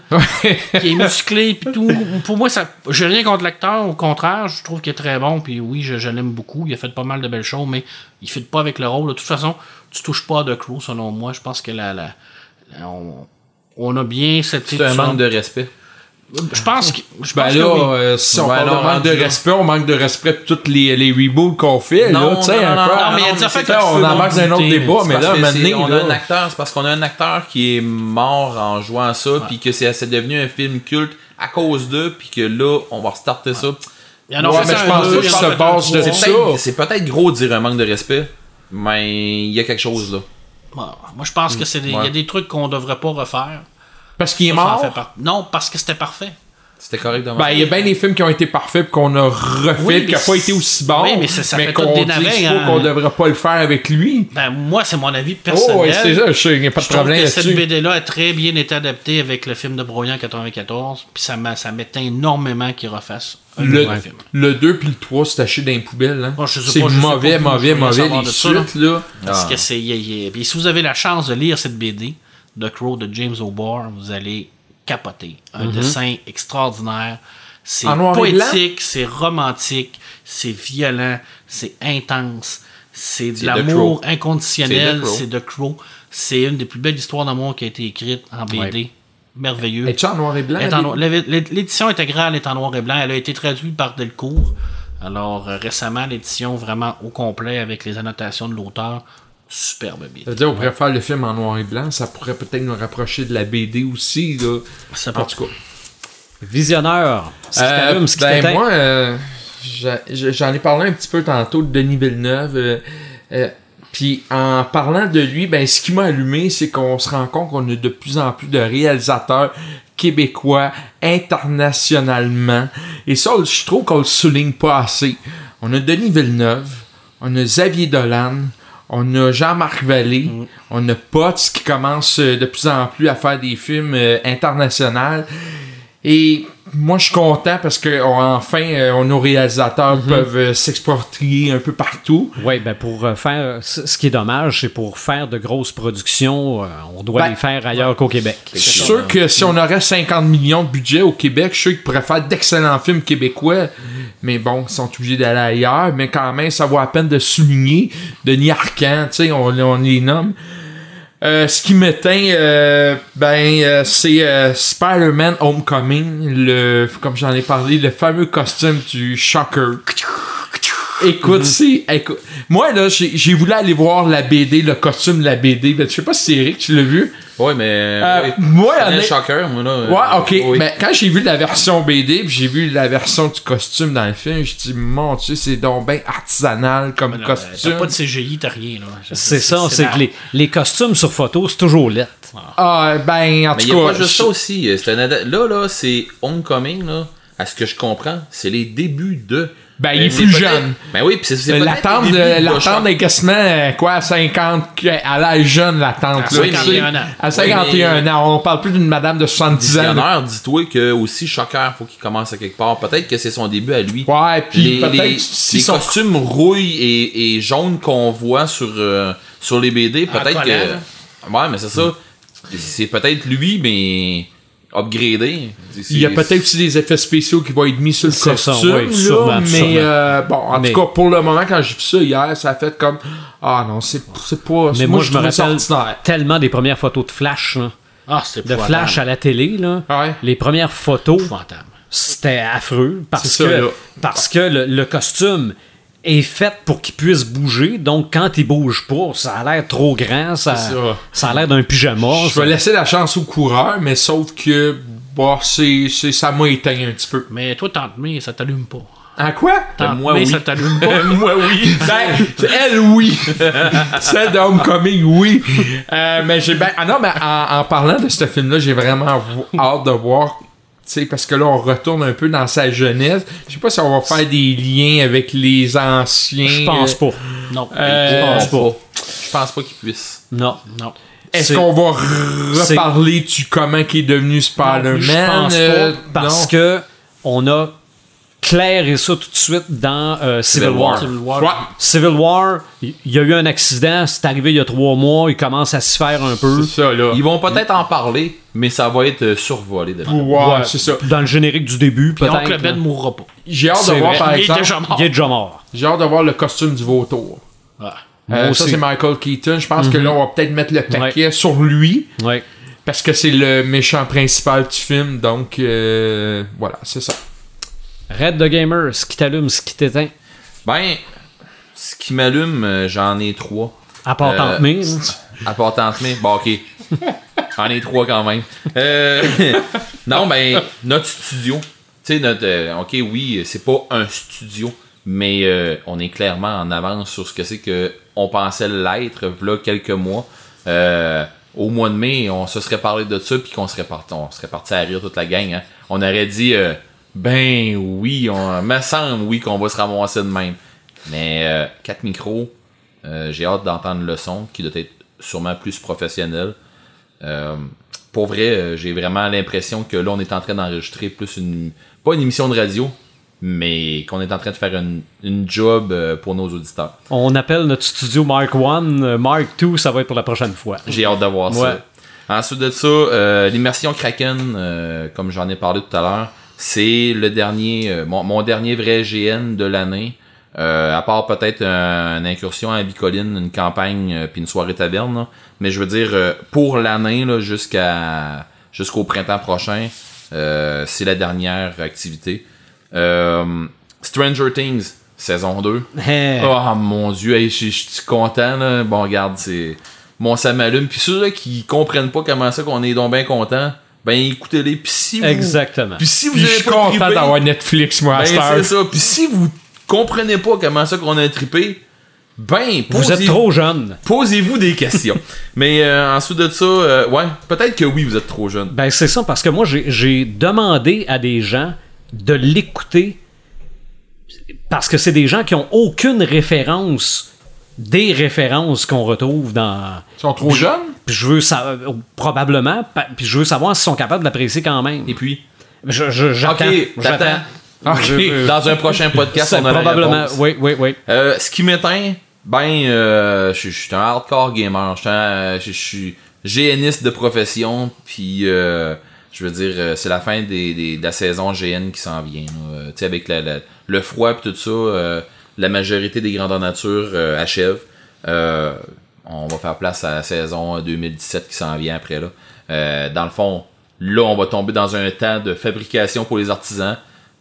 qui est musclé puis tout. Pour moi, ça, j'ai rien contre l'acteur. Au contraire, je trouve qu'il est très bon. Puis oui, je, je l'aime beaucoup. Il a fait pas mal de belles choses, mais il fit pas avec le rôle. De toute façon, tu touches pas à The Crow, selon moi. Je pense que la, la, la- on, on a bien cette C'est un manque de respect. Je pense que. Je Ben pense là, que oui. euh, si on Ouais, parle non, de manque de respect, on manque de respect pour toutes les, les reboots qu'on fait. Non, là, tu sais, non, un non, peu. non, Non, mais il y a des affaires que on tu peux embarque dans un autre débat, mais là, que maintenant, c'est- on a un acteur, c'est parce qu'on a un acteur qui est mort en jouant à ça, puis que c'est devenu un film culte à cause d'eux, puis que là, on va restarter ça. Il y en a Ouais, mais un je pense en se base de ça. C'est peut-être gros de dire un manque de respect, mais il y a quelque chose là. Moi, je pense que c'est des, il y a des trucs qu'on devrait pas refaire. Parce qu'il est mort. fait par- Non, parce que c'était parfait. C'était correct de Ben, il y a bien des films qui ont été parfaits qu'on a refait, Oui, qui n'ont pas été aussi bons. oui, mais ça- ça fait qu'on qu'il hein. qu'on devrait pas le faire avec lui. Ben, moi, c'est mon avis Oh, personnel. ouais, c'est ça, je sais, il n'y a pas de Je trouve que cette. BD-là a très bien été adaptée avec le film de Brouillant 94. Puis ça m'a- ça m'éteint énormément qu'ils refassent un Le, nouveau film. le 2 puis le 3 c'est taché dans les poubelles. Hein. Moi, je sais c'est mauvais, mauvais, mauvais, les de ça, là. suites, là. Parce Ah. que c'est. si vous avez la chance de lire cette BD, The Crow de James O'Barr, vous allez capoter. Un dessin extraordinaire. C'est poétique, c'est romantique, c'est violent, c'est intense, c'est de l'amour inconditionnel, C'est The Crow. c'est une des plus belles histoires d'amour qui a été écrite en BD. Merveilleux. En noir et blanc? Elle est en les- noir- l'é- l'é- L'édition intégrale est en noir et blanc. Elle a été traduite par Delcourt. Alors, euh, récemment, l'édition vraiment au complet avec les annotations de l'auteur. Superbe BD. Ça veut dire, on pourrait faire le film en noir et blanc, ça pourrait peut-être nous rapprocher de la BD aussi, là. En tout cas. Visionneur. Ce Euh, t'allume, ce qui ben moi, euh, j'en ai parlé un petit peu tantôt de Denis Villeneuve. euh, euh, puis en parlant de lui, ben ce qui m'a allumé, c'est qu'on se rend compte qu'on a de plus en plus de réalisateurs québécois internationalement. Et ça, je trouve qu'on le souligne pas assez. On a Denis Villeneuve, on a Xavier Dolan, on a Jean-Marc Vallée, on a Potts qui commence euh, de plus en plus à faire des films euh, internationaux. Et moi, je suis content parce que on- enfin, euh, on- nos réalisateurs peuvent euh, s'exporter un peu partout. Oui, ben pour euh, faire. Ce qui est dommage, c'est pour faire de grosses productions, euh, on doit Ben, les faire ailleurs qu'au Québec. Je suis sûr que si on aurait 50 millions de budget au Québec, je suis sûr qu'ils pourraient faire d'excellents films québécois. Mais bon, ils sont obligés d'aller ailleurs. Mais quand même, ça vaut la peine de souligner. Denis Arcand, tu sais, on, on les nomme. Euh, ce qui m'éteint, euh, ben, euh, c'est euh, Spider-Man Homecoming, le, comme j'en ai parlé, le fameux costume du Shocker. Écoute, c'est, écoute, moi là, j'ai voulu aller voir la BD, le costume de la BD. Ben, je sais pas si c'est Eric, tu l'as vu? Ouais, mais. Euh, oui. moi, C'est un honnêt- shocker, moi, là. euh, Ouais, ok. oui. Mais quand j'ai vu la version BD, puis j'ai vu la version du costume dans le film, je dis mon Dieu, c'est donc bien artisanal comme Non, costume. T'as pas de CGI, t'as rien. là. C'est ça, c'est que les, les costumes sur photo, c'est toujours lettre. Ah, ben, en Mais tout a cas. pas juste je- ça aussi. Ada- Là, là, c'est Homecoming, là. À ce que je comprends, c'est les débuts de. Ben, il est Euh, c'est plus jeune. Ben oui, puis c'est peut-être L'attente Shock. d'encaissement, euh, quoi, à 50, à l'âge jeune, l'attente. À là, 51 tu sais. ans. À 51 Oui, ans. On parle plus d'une madame de 70 ans. dis-toi que aussi Shocker, faut qu'il commence à quelque part. Peut-être que c'est son début à lui. Ouais, puis les, les, si les son- costumes rouilles et, et jaunes qu'on voit sur, euh, sur les BD, peut-être que. Ouais, mais c'est ça. C'est peut-être lui, mais upgradé. Il y a peut-être aussi des effets spéciaux qui vont être mis sur le ça, costume, oui, là, sûrement, mais sûrement. euh, bon, en Mais- tout cas, pour le moment, quand j'ai vu ça hier, ça a fait comme ah non, c'est c'est pas. Mais moi, je me ça rappelle tellement des premières photos de Flash, là, Ah, c'était de Flash à la télé. Là. Ouais. Les premières photos, c'était affreux parce ça, que, là. parce que le, le costume est fait pour qu'il puisse bouger. Donc, quand il bouge pas, ça a l'air trop grand. Ça, ça. ça a l'air d'un pyjama. Je vais laisser la chance au coureur, mais sauf que bon, c'est, c'est, ça m'a éteint un petit peu. Mais toi, Tante May, ça t'allume pas. En quoi? Tante moi, oui. ça t'allume pas. Moi, oui. Ben, elle, oui. Celle de Homecoming, oui. Euh, mais j'ai ben, ah non, mais en, en parlant de ce film-là, j'ai vraiment hâte de voir. Tu sais, parce que là, on retourne un peu dans sa jeunesse. Je sais pas si on va faire des liens avec les anciens. Je pense euh, pas. Non. Euh, Je pense pas. Je pense pas qu'il puisse. Non. Non. Est-ce qu'on va reparler du comment qui est devenu Spider-Man? Je pense euh, pas parce non. que on a clairé ça tout de suite dans euh, Civil, Civil War. War. Civil War. Ouais. Civil War, il y a eu un accident, c'est arrivé il y a trois mois, il commence à se faire un peu. C'est ça, là. Ils vont peut-être en parler, mais ça va être euh, survolé de Ouais, c'est ça. Dans le générique du début, Puis peut-être. Oncle Ben là. mourra pas. J'ai hâte de voir, par Il est exemple, déjà mort. Il est déjà mort. j'ai hâte de voir le costume du vautour. Ouais. Moi Euh, ça, c'est Michael Keaton. Je pense que là, on va peut-être mettre le paquet sur lui. Ouais. Parce que c'est le méchant principal du film. Donc, euh, voilà, c'est ça. Red the Gamer, ce qui t'allume, ce qui t'éteint. Ben, ce qui m'allume, euh, j'en ai trois. À part Euh, Tante là. À part Tante bon ok. J'en ai trois quand même. Euh, non, ben, notre studio. Tu sais, notre. euh, ok, oui, c'est pas un studio, mais euh, on est clairement en avance sur ce que c'est que on pensait l'être, là, quelques mois. Au mois de mai, on se serait parlé de ça, puis qu'on serait parti, on serait parti à rire toute la gang. hein. On aurait dit, ben oui, on me semble, oui, qu'on va se ramasser de même. Mais quatre micros, j'ai hâte d'entendre le son, qui doit être sûrement plus professionnel. Euh, pour vrai, euh, j'ai vraiment l'impression que là, on est en train d'enregistrer plus une. Pas une émission de radio, mais qu'on est en train de faire une, une job euh, pour nos auditeurs. On appelle notre studio Mark 1. euh, Mark 2, ça va être pour la prochaine fois. J'ai hâte de voir Ouais. ça. Ensuite de ça, euh, l'immersion Kraken, euh, comme j'en ai parlé tout à l'heure, c'est le dernier, euh, mon, mon dernier vrai GN de l'année. Euh, à part peut-être un- une incursion à Bicoline, une campagne euh, puis une soirée taverne. là. Mais je veux dire, euh, pour l'année jusqu'à jusqu'au printemps prochain, euh, c'est la dernière activité. Euh, Stranger Things, saison 2. Eh, Oh mon dieu, hey, je suis content là. Bon regarde, c'est. Bon ça m'allume. Puis ceux là qui comprennent pas comment ça qu'on est donc bien content, ben écoutez-les. Puis si vous. Exactement. Puis si vous Puis je suis content d'avoir Netflix, moi, à ben c'est ça. Puis si vous comprenez pas comment ça qu'on a trippé, ben Vous êtes trop jeune. Posez-vous des questions. Mais euh, ensuite de ça, euh, ouais, peut-être que oui, vous êtes trop jeune. Ben, c'est ça, parce que moi, j'ai- demandé à des gens de l'écouter parce que c'est des gens qui ont aucune référence des références qu'on retrouve dans. Ils sont trop jeunes? Puis je veux savoir, probablement, pa- puis je veux savoir s'ils sont capables d'apprécier quand même. Et puis, Je- je- J'attends. Ok, j'attends. t'attends. Je- dans un prochain podcast, on a la probablement. réponse. Oui, oui, oui. Euh, ce qui m'éteint, ben, euh, je suis un hardcore gamer. Je suis GNiste de profession, puis euh, je veux dire, euh, c'est la fin des, des- de la saison GN qui s'en vient. Euh, Tu sais, avec la- la- le froid et tout ça, euh, la majorité des grandeurs nature euh, achève. Euh, on va faire place à la saison 2017 qui s'en vient après là. Euh, dans le fond, là, on va tomber dans un temps de fabrication pour les artisans.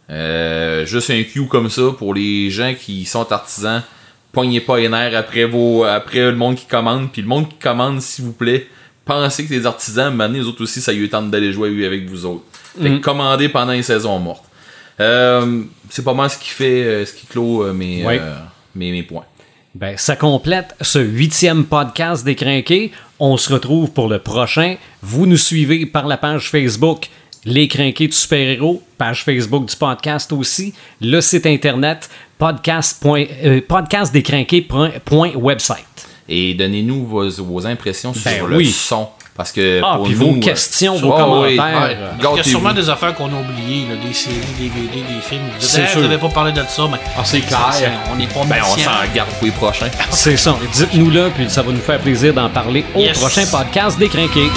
Euh, juste un cue comme ça pour les gens qui sont artisans. Pognez pas les nerfs après vos, après le monde qui commande. Puis le monde qui commande, s'il vous plaît, pensez que les artisans, maintenant, les autres aussi, ça y est temps d'aller jouer avec vous autres. Fait que commandez pendant les saisons mortes. Euh, c'est pas mal ce qui fait, euh, ce qui clôt mes, Oui. euh, mes, mes points. Ben, ça complète ce huitième podcast des Crinqués. On se retrouve pour le prochain. Vous nous suivez par la page Facebook Les Crinqués du super-héros, page Facebook du podcast aussi, le site internet podcast. euh, podcastdescrinqués.website. Et donnez-nous vos, vos impressions Ben sur oui. le son. Parce que Ah, pour puis nous, vos euh, questions, vos oui, commentaires. ouais, Il y a sûrement des affaires qu'on a oubliées, là, des séries, des BD, des films. Vous n'avez pas parlé de ça, mais Ah, c'est clair. on n'est pas Ben, on s'en garde pour les prochains. C'est ça. Dites-nous là, puis ça va nous faire plaisir d'en parler au Yes. prochain podcast des Crinqués.